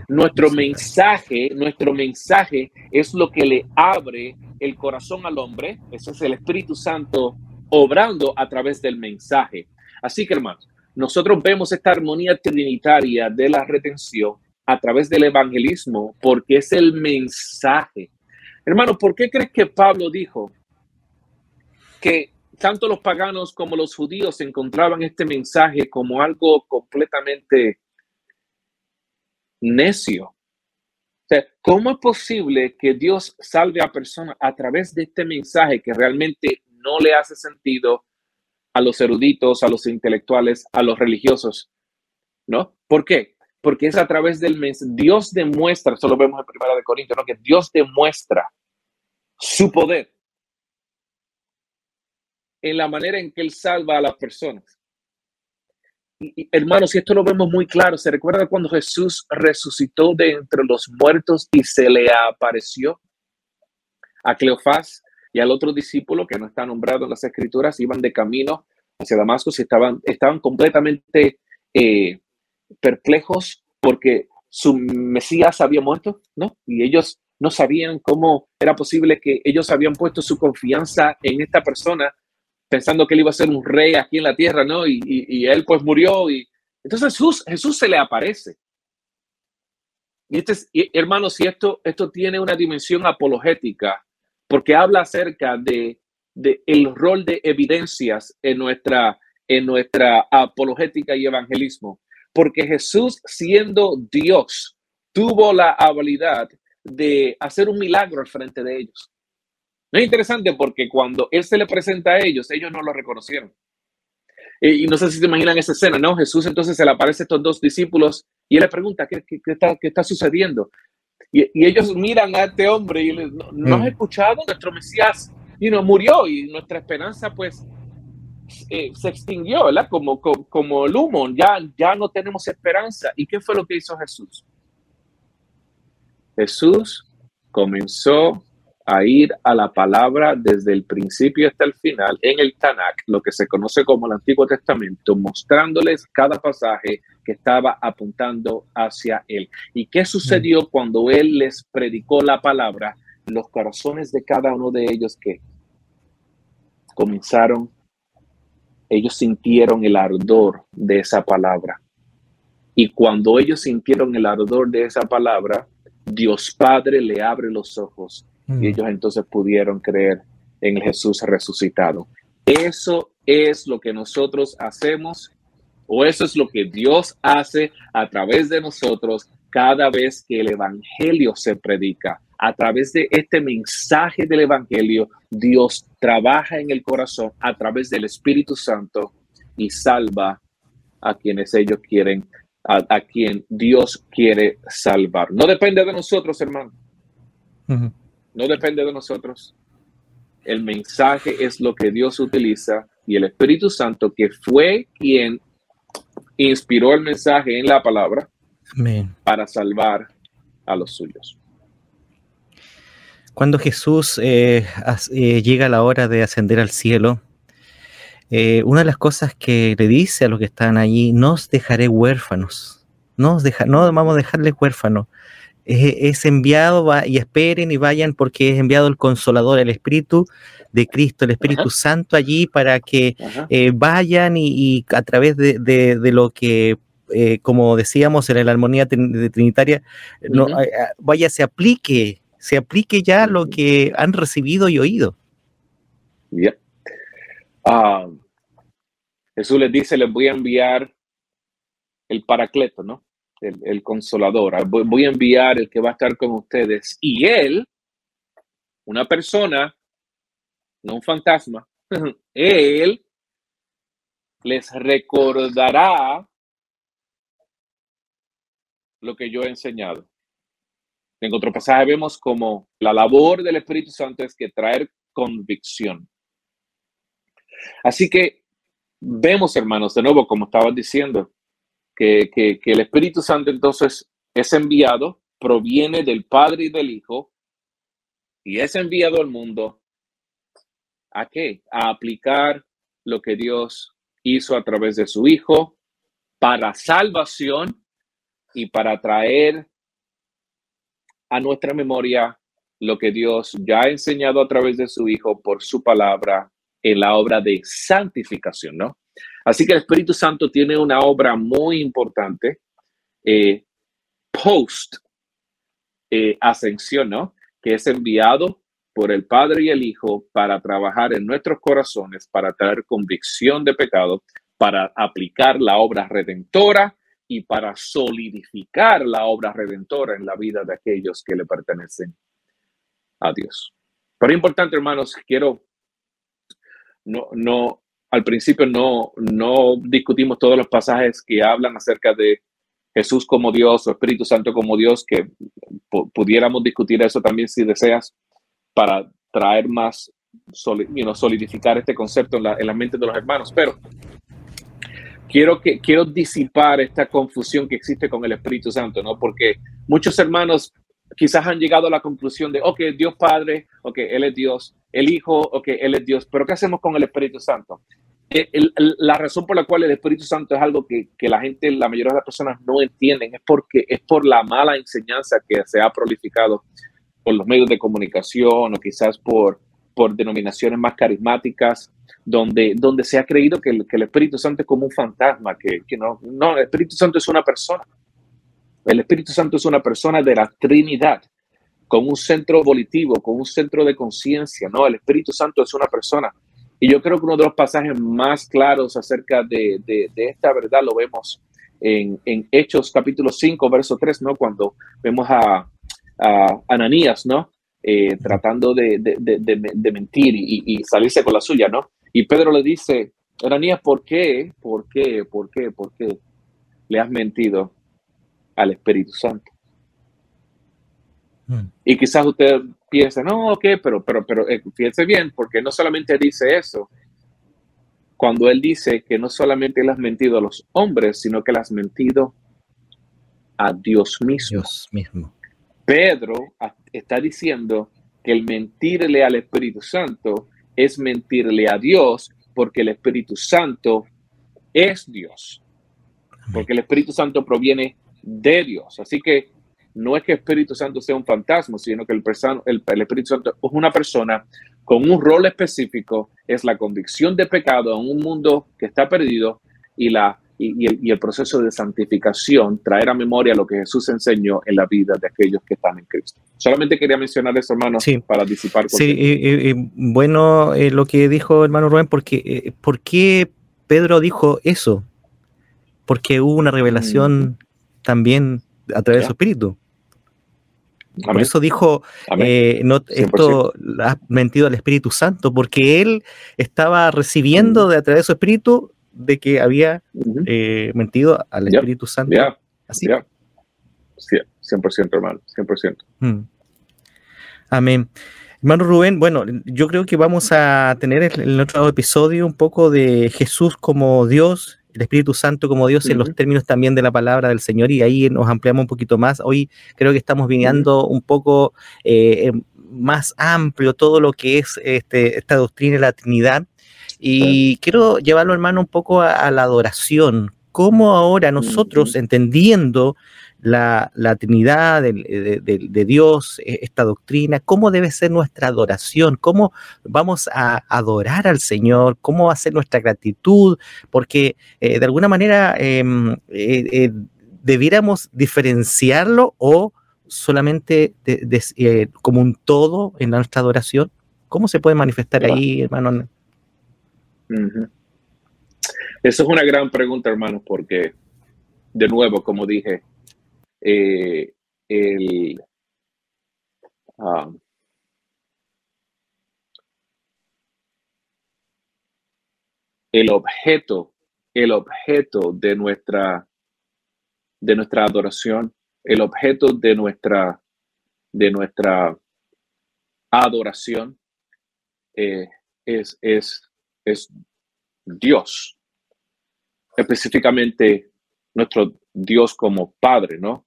Nuestro mensaje, nuestro mensaje es lo que le abre el corazón al hombre. Ese es el Espíritu Santo obrando a través del mensaje. Así que, hermanos, nosotros vemos esta armonía trinitaria de la retención a través del evangelismo porque es el mensaje. Hermano, ¿por qué crees que Pablo dijo que tanto los paganos como los judíos encontraban este mensaje como algo completamente necio. ¿cómo es posible que Dios salve a personas a través de este mensaje que realmente no le hace sentido a los eruditos, a los intelectuales, a los religiosos? ¿No? ¿Por qué? Porque es a través del mensaje. Dios demuestra, eso lo vemos en Primera de Corintios, ¿no? que Dios demuestra su poder en la manera en que Él salva a las personas hermanos, y esto lo vemos muy claro, se recuerda cuando Jesús resucitó de entre los muertos y se le apareció a Cleofás y al otro discípulo que no está nombrado en las escrituras, iban de camino hacia Damasco y estaban, estaban completamente eh, perplejos porque su Mesías había muerto, ¿no? Y ellos no sabían cómo era posible que ellos habían puesto su confianza en esta persona pensando que él iba a ser un rey aquí en la tierra, ¿no? Y, él pues murió y entonces Jesús, se le aparece. Y este es, hermanos, si esto, esto tiene una dimensión apologética, porque habla acerca de, de el rol de evidencias en nuestra, en nuestra apologética y evangelismo, porque Jesús siendo Dios tuvo la habilidad de hacer un milagro al frente de ellos. No es interesante porque cuando él se le presenta a ellos, ellos no lo reconocieron. y no sé si se imaginan esa escena, ¿no? Jesús entonces se le aparece a estos dos discípulos y él le pregunta, ¿qué, qué, está, qué está, sucediendo? Y, y, ellos miran a este hombre y le ¿no, ¿no has mm. escuchado? Nuestro Mesías y no murió y nuestra esperanza pues eh, se extinguió, ¿verdad? Como, como, como, el humo, ya, ya no tenemos esperanza. ¿Y qué fue lo que hizo Jesús? Jesús comenzó a ir a la palabra desde el principio hasta el final en el Tanakh, lo que se conoce como el Antiguo Testamento, mostrándoles cada pasaje que estaba apuntando hacia él. ¿Y qué sucedió cuando él les predicó la palabra? Los corazones de cada uno de ellos que comenzaron, ellos sintieron el ardor de esa palabra. Y cuando ellos sintieron el ardor de esa palabra, Dios Padre le abre los ojos y mm. ellos entonces pudieron creer en Jesús resucitado. Eso es lo que nosotros hacemos o eso es lo que Dios hace a través de nosotros cada vez que el Evangelio se predica. A través de este mensaje del Evangelio, Dios trabaja en el corazón a través del Espíritu Santo y salva a quienes ellos quieren, a, quien Dios quiere salvar. No depende de nosotros, hermano. No depende de nosotros. El mensaje es lo que Dios utiliza y el Espíritu Santo, que fue quien inspiró el mensaje en la palabra para salvar a los suyos. Cuando Jesús eh, eh, llega a la hora de ascender al cielo, eh, una de las cosas que le dice a los que están allí, no os dejaré huérfanos, no, os deja, no vamos a dejarles huérfanos, es, enviado y esperen y vayan porque es enviado el consolador, el Espíritu de Cristo, el Espíritu Santo allí para que vayan y, a través de, lo que como decíamos en la armonía trinitaria, no, vaya, se aplique se aplique ya lo que han recibido y oído. Ah, Jesús les dice, les voy a enviar el paracleto, ¿no? El, consolador. Ah, voy, a enviar el que va a estar con ustedes. Y él, una persona, no un fantasma, él les recordará lo que yo he enseñado. En otro pasaje vemos como la labor del Espíritu Santo es que traer convicción. Así que vemos, hermanos, de nuevo, como estabas diciendo, que, que, el Espíritu Santo entonces es enviado, proviene del Padre y del Hijo, y es enviado al mundo. ¿A qué? A aplicar lo que Dios hizo a través de su Hijo para salvación y para traer a nuestra memoria lo que Dios ya ha enseñado a través de su Hijo por su palabra en la obra de santificación, ¿no? Así que el Espíritu Santo tiene una obra muy importante eh, post eh, ascensión, ¿no? Que es enviado por el Padre y el Hijo para trabajar en nuestros corazones, para traer convicción de pecado, para aplicar la obra redentora y para solidificar la obra redentora en la vida de aquellos que le pertenecen a Dios. Pero importante, hermanos, quiero, no, no, al principio no, no discutimos todos los pasajes que hablan acerca de Jesús como Dios o Espíritu Santo como Dios, que pudiéramos discutir eso también si deseas para traer más, solidificar este concepto en la, en la mente de los hermanos. Pero quiero, que, quiero disipar esta confusión que existe con el Espíritu Santo, ¿no? Porque muchos hermanos quizás han llegado a la conclusión de, ok, Dios Padre, ok, Él es Dios, el Hijo, ok, Él es Dios, pero ¿qué hacemos con el Espíritu Santo? Eh, la razón por la cual el Espíritu Santo es algo que, que, la gente, la mayoría de las personas no entienden, es porque es por la mala enseñanza que se ha prolificado por los medios de comunicación o quizás por por denominaciones más carismáticas, donde, donde se ha creído que el, que el Espíritu Santo es como un fantasma, que, que, no, no, el Espíritu Santo es una persona. El Espíritu Santo es una persona de la Trinidad, con un centro volitivo, con un centro de conciencia, ¿no? El Espíritu Santo es una persona. Y yo creo que uno de los pasajes más claros acerca de, de, de esta verdad lo vemos en, en, Hechos capítulo 5, verso 3, ¿no? Cuando vemos a, a Ananías, ¿no? Eh, tratando de, mentir y, salirse con la suya, ¿no? Y Pedro le dice, Ananías, ¿por qué? ¿Por qué? ¿Por qué? ¿Por qué le has mentido al Espíritu Santo? Hmm. Y quizás usted piensa, no, ok, pero, pero, pero eh, fíjense bien, porque no solamente dice eso, cuando él dice que no solamente le has mentido a los hombres, sino que le has mentido a Dios mismo. Dios mismo. Pedro está diciendo que el mentirle al Espíritu Santo es mentirle a Dios porque el Espíritu Santo es Dios. Porque el Espíritu Santo proviene de Dios. Así que no es que el Espíritu Santo sea un fantasma, sino que el, el, Espíritu Santo es una persona con un rol específico, es la convicción de pecado en un mundo que está perdido y la y, el, proceso de santificación, traer a memoria lo que Jesús enseñó en la vida de aquellos que están en Cristo. Solamente quería mencionar eso, hermano, para disipar. Sí, y, bueno eh, lo que dijo hermano Rubén, porque eh, ¿por qué Pedro dijo eso? Porque hubo una revelación mm. también a través de su espíritu. Por eso dijo, eh, no, esto ha mentido al Espíritu Santo, porque él estaba recibiendo mm. de a través de su espíritu de que había eh, mentido al Espíritu Santo. Así. 100%, hermano, 100%. Mm. Amén. Hermano Rubén, bueno, yo creo que vamos a tener en el otro episodio un poco de Jesús como Dios, el Espíritu Santo como Dios en los términos también de la palabra del Señor y ahí nos ampliamos un poquito más. Hoy creo que estamos viniendo un poco eh, más amplio todo lo que es este, esta doctrina de la Trinidad. Y quiero llevarlo, hermano, un poco a, la adoración. ¿Cómo ahora nosotros, entendiendo la, Trinidad de, Dios, e, esta doctrina, cómo debe ser nuestra adoración? ¿Cómo vamos a adorar al Señor? ¿Cómo va a ser nuestra gratitud? Porque eh, de alguna manera em, eh, eh, debiéramos diferenciarlo o solamente como un todo en nuestra adoración. ¿Cómo se puede manifestar ahí, hermano? Eso es una gran pregunta, hermano, porque, de nuevo, como dije, eh, el, um, el objeto, el objeto de nuestra, de nuestra adoración, el objeto de nuestra, de nuestra adoración eh, es, es es Dios, específicamente nuestro Dios como Padre, ¿no?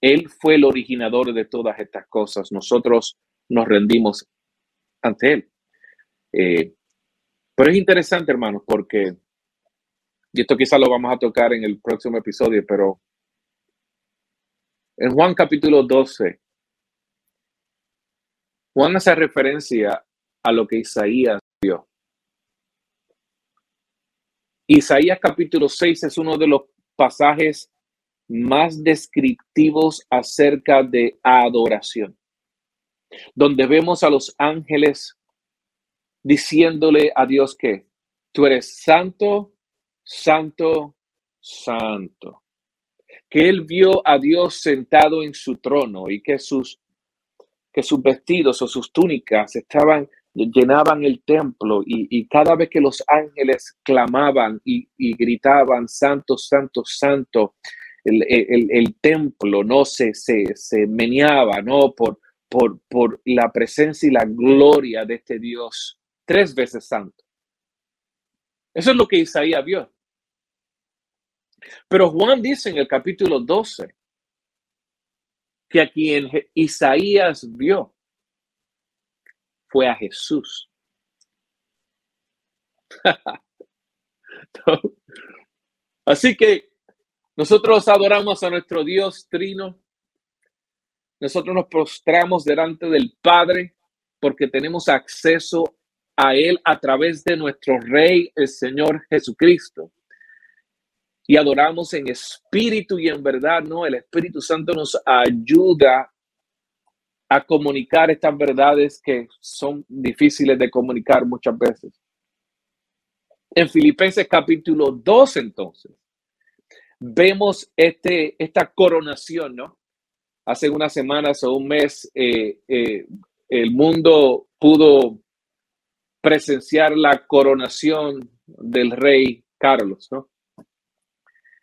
Él fue el originador de todas estas cosas. Nosotros nos rendimos ante Él. Eh, pero es interesante, hermanos, porque, y esto quizás lo vamos a tocar en el próximo episodio, pero en Juan capítulo 12, Juan hace referencia a lo que Isaías vio. Isaías capítulo 6 es uno de los pasajes más descriptivos acerca de adoración, donde vemos a los ángeles diciéndole a Dios que tú eres santo, santo, santo. Que él vio a Dios sentado en su trono y que sus, que sus vestidos o sus túnicas estaban llenaban el templo y, cada vez que los ángeles clamaban y, gritaban, Santo, Santo, Santo, el, templo no se, se, se meneaba, ¿no? Por, por, por la presencia y la gloria de este Dios tres veces santo. Eso es lo que Isaías vio. Pero Juan dice en el capítulo 12 que a quien Isaías vio fue a Jesús. Así que nosotros adoramos a nuestro Dios Trino. Nosotros nos prostramos delante del Padre porque tenemos acceso a Él a través de nuestro Rey, el Señor Jesucristo. Y adoramos en espíritu y en verdad, ¿no? El Espíritu Santo nos ayuda a comunicar estas verdades que son difíciles de comunicar muchas veces. En Filipenses capítulo 2, entonces, vemos este, esta coronación, ¿no? Hace unas semanas o un mes, eh, eh, el mundo pudo presenciar la coronación del rey Carlos, ¿no?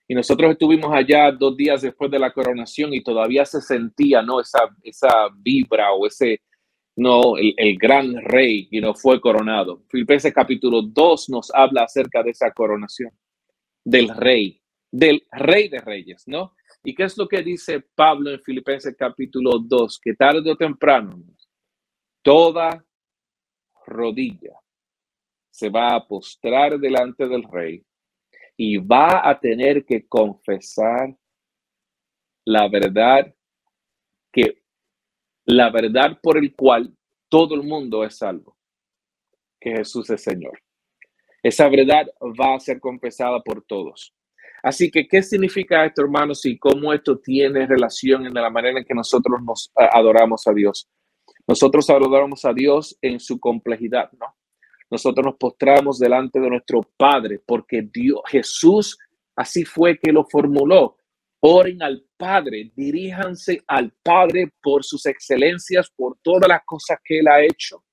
Y nosotros estuvimos allá dos días después de la coronación y todavía se sentía, ¿no? Esa, esa vibra o ese, no, el, gran rey y no fue coronado. Filipenses capítulo 2 nos habla acerca de esa coronación del rey, del rey de reyes, ¿no? ¿Y qué es lo que dice Pablo en Filipenses capítulo 2? Que tarde o temprano toda rodilla se va a postrar delante del rey y va a tener que confesar la verdad que la verdad por el cual todo el mundo es salvo, que Jesús es Señor. Esa verdad va a ser confesada por todos. Así que, ¿qué significa esto, hermanos? Y cómo esto tiene relación en la manera en que nosotros nos adoramos a Dios. Nosotros adoramos a Dios en su complejidad, ¿no? Nosotros nos postramos delante de nuestro Padre porque Dios, Jesús, así fue que lo formuló. Oren al Padre, diríjanse al Padre por sus excelencias, por todas las cosas que Él ha hecho.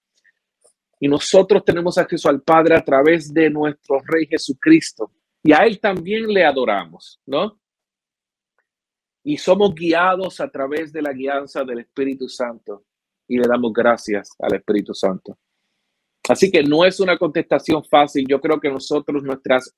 Y nosotros tenemos acceso al Padre a través de nuestro Rey Jesucristo y a Él también le adoramos, ¿no? Y somos guiados a través de la guianza del Espíritu Santo y le damos gracias al Espíritu Santo. Así que no es una contestación fácil. Yo creo que nosotros, nuestras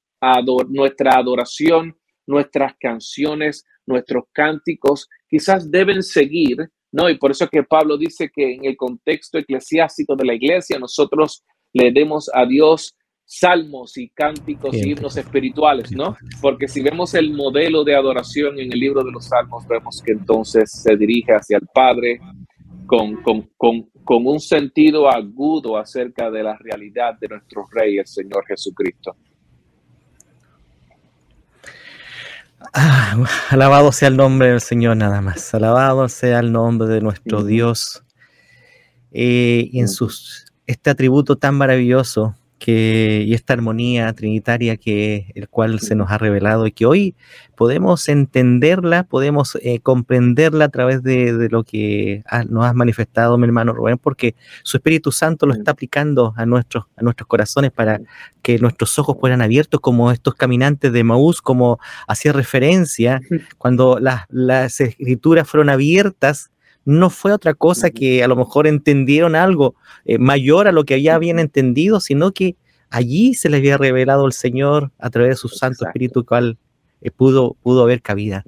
nuestra adoración, nuestras canciones, nuestros cánticos, quizás deben seguir, ¿no? Y por eso es que Pablo dice que en el contexto eclesiástico de la iglesia, nosotros le demos a Dios salmos y cánticos y himnos espirituales, ¿no? Porque si vemos el modelo de adoración en el libro de los salmos, vemos que entonces se dirige hacia el Padre con, con, con, con un sentido agudo acerca de la realidad de nuestro Rey, el Señor Jesucristo. Ah, alabado sea el nombre del Señor nada más. Alabado sea el nombre de nuestro Dios. Eh, y en sus, este atributo tan maravilloso y esta armonía trinitaria que el cual se nos ha revelado y que hoy podemos entenderla, podemos eh, comprenderla a través de, lo que nos has manifestado, mi hermano Rubén, porque su Espíritu Santo lo está aplicando a nuestros, a nuestros corazones para que nuestros ojos fueran abiertos como estos caminantes de Maús, como hacía referencia, cuando las, las escrituras fueron abiertas no fue otra cosa que a lo mejor entendieron algo eh, mayor a lo que ya habían entendido, sino que allí se les había revelado el Señor a través de su Santo Espíritu, cual eh, pudo, pudo haber cabida.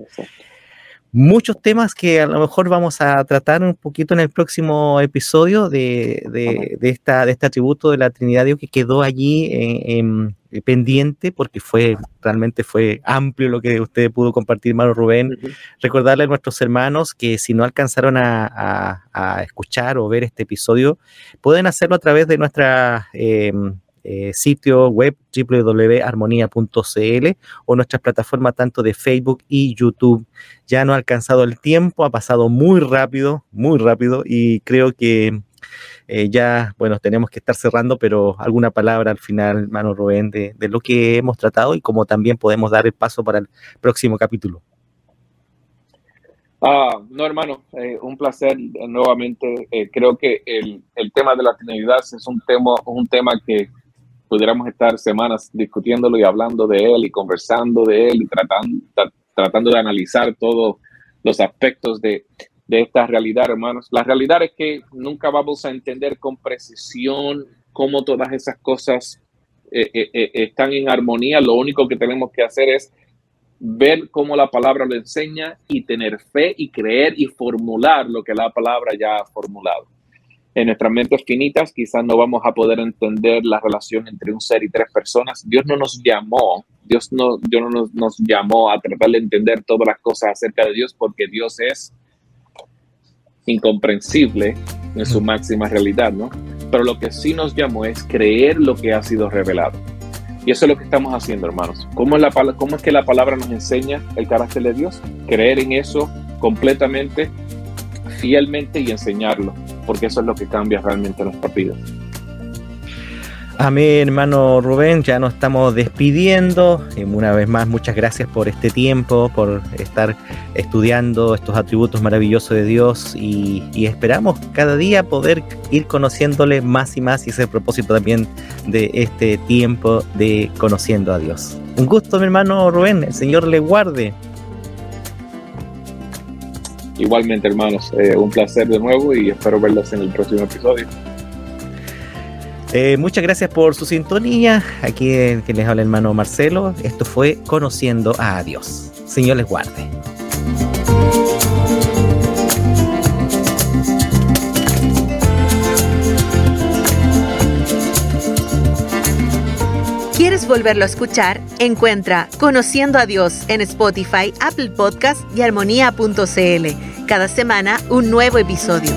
Muchos temas que a lo mejor vamos a tratar un poquito en el próximo episodio de, esta, de este atributo de la Trinidad Dios que quedó allí en eh, pendiente porque fue realmente fue amplio lo que usted pudo compartir, hermano Rubén. Recordarle a nuestros hermanos que si no alcanzaron a, escuchar o ver este episodio, pueden hacerlo a través de nuestra em, eh, sitio web www.armonía.cl o nuestras plataformas tanto de Facebook y YouTube. Ya no ha alcanzado el tiempo, ha pasado muy rápido, muy rápido y creo que eh, ya, bueno, tenemos que estar cerrando, pero alguna palabra al final, hermano Rubén, de, lo que hemos tratado y cómo también podemos dar el paso para el próximo capítulo. Ah, no, hermano, eh, un placer nuevamente. Eh, creo que el, tema de la Trinidad es un tema, un tema que pudiéramos estar semanas discutiéndolo y hablando de él y conversando de él y tratando, tratando de analizar todos los aspectos de, de esta realidad, hermanos. La realidad es que nunca vamos a entender con precisión cómo todas esas cosas eh, eh, eh, están en armonía. Lo único que tenemos que hacer es ver cómo la palabra lo enseña y tener fe y creer y formular lo que la palabra ya ha formulado. En nuestras mentes finitas quizás no vamos a poder entender la relación entre un ser y tres personas. Dios no nos llamó, Dios no, Dios no nos, nos llamó a tratar de entender todas las cosas acerca de Dios porque Dios es incomprensible en su máxima realidad, ¿no? Pero lo que sí nos llamó es creer lo que ha sido revelado. Y eso es lo que estamos haciendo, hermanos. ¿Cómo es, la, cómo es que la palabra nos enseña el carácter de Dios? Creer en eso completamente, fielmente y enseñarlo, porque eso es lo que cambia realmente nuestra vida. Amén, hermano Rubén, ya nos estamos despidiendo. Una vez más, muchas gracias por este tiempo, por estar estudiando estos atributos maravillosos de Dios y, esperamos cada día poder ir conociéndole más y más y ese es el propósito también de este tiempo de conociendo a Dios. Un gusto, mi hermano Rubén, el Señor le guarde. Igualmente, hermanos, eh, un placer de nuevo y espero verlos en el próximo episodio. Eh, muchas gracias por su sintonía. Aquí que les habla el hermano Marcelo. Esto fue Conociendo a Dios. Señor les guarde. ¿Quieres volverlo a escuchar? Encuentra Conociendo a Dios en Spotify, Apple Podcast y armonía.cl. Cada semana un nuevo episodio.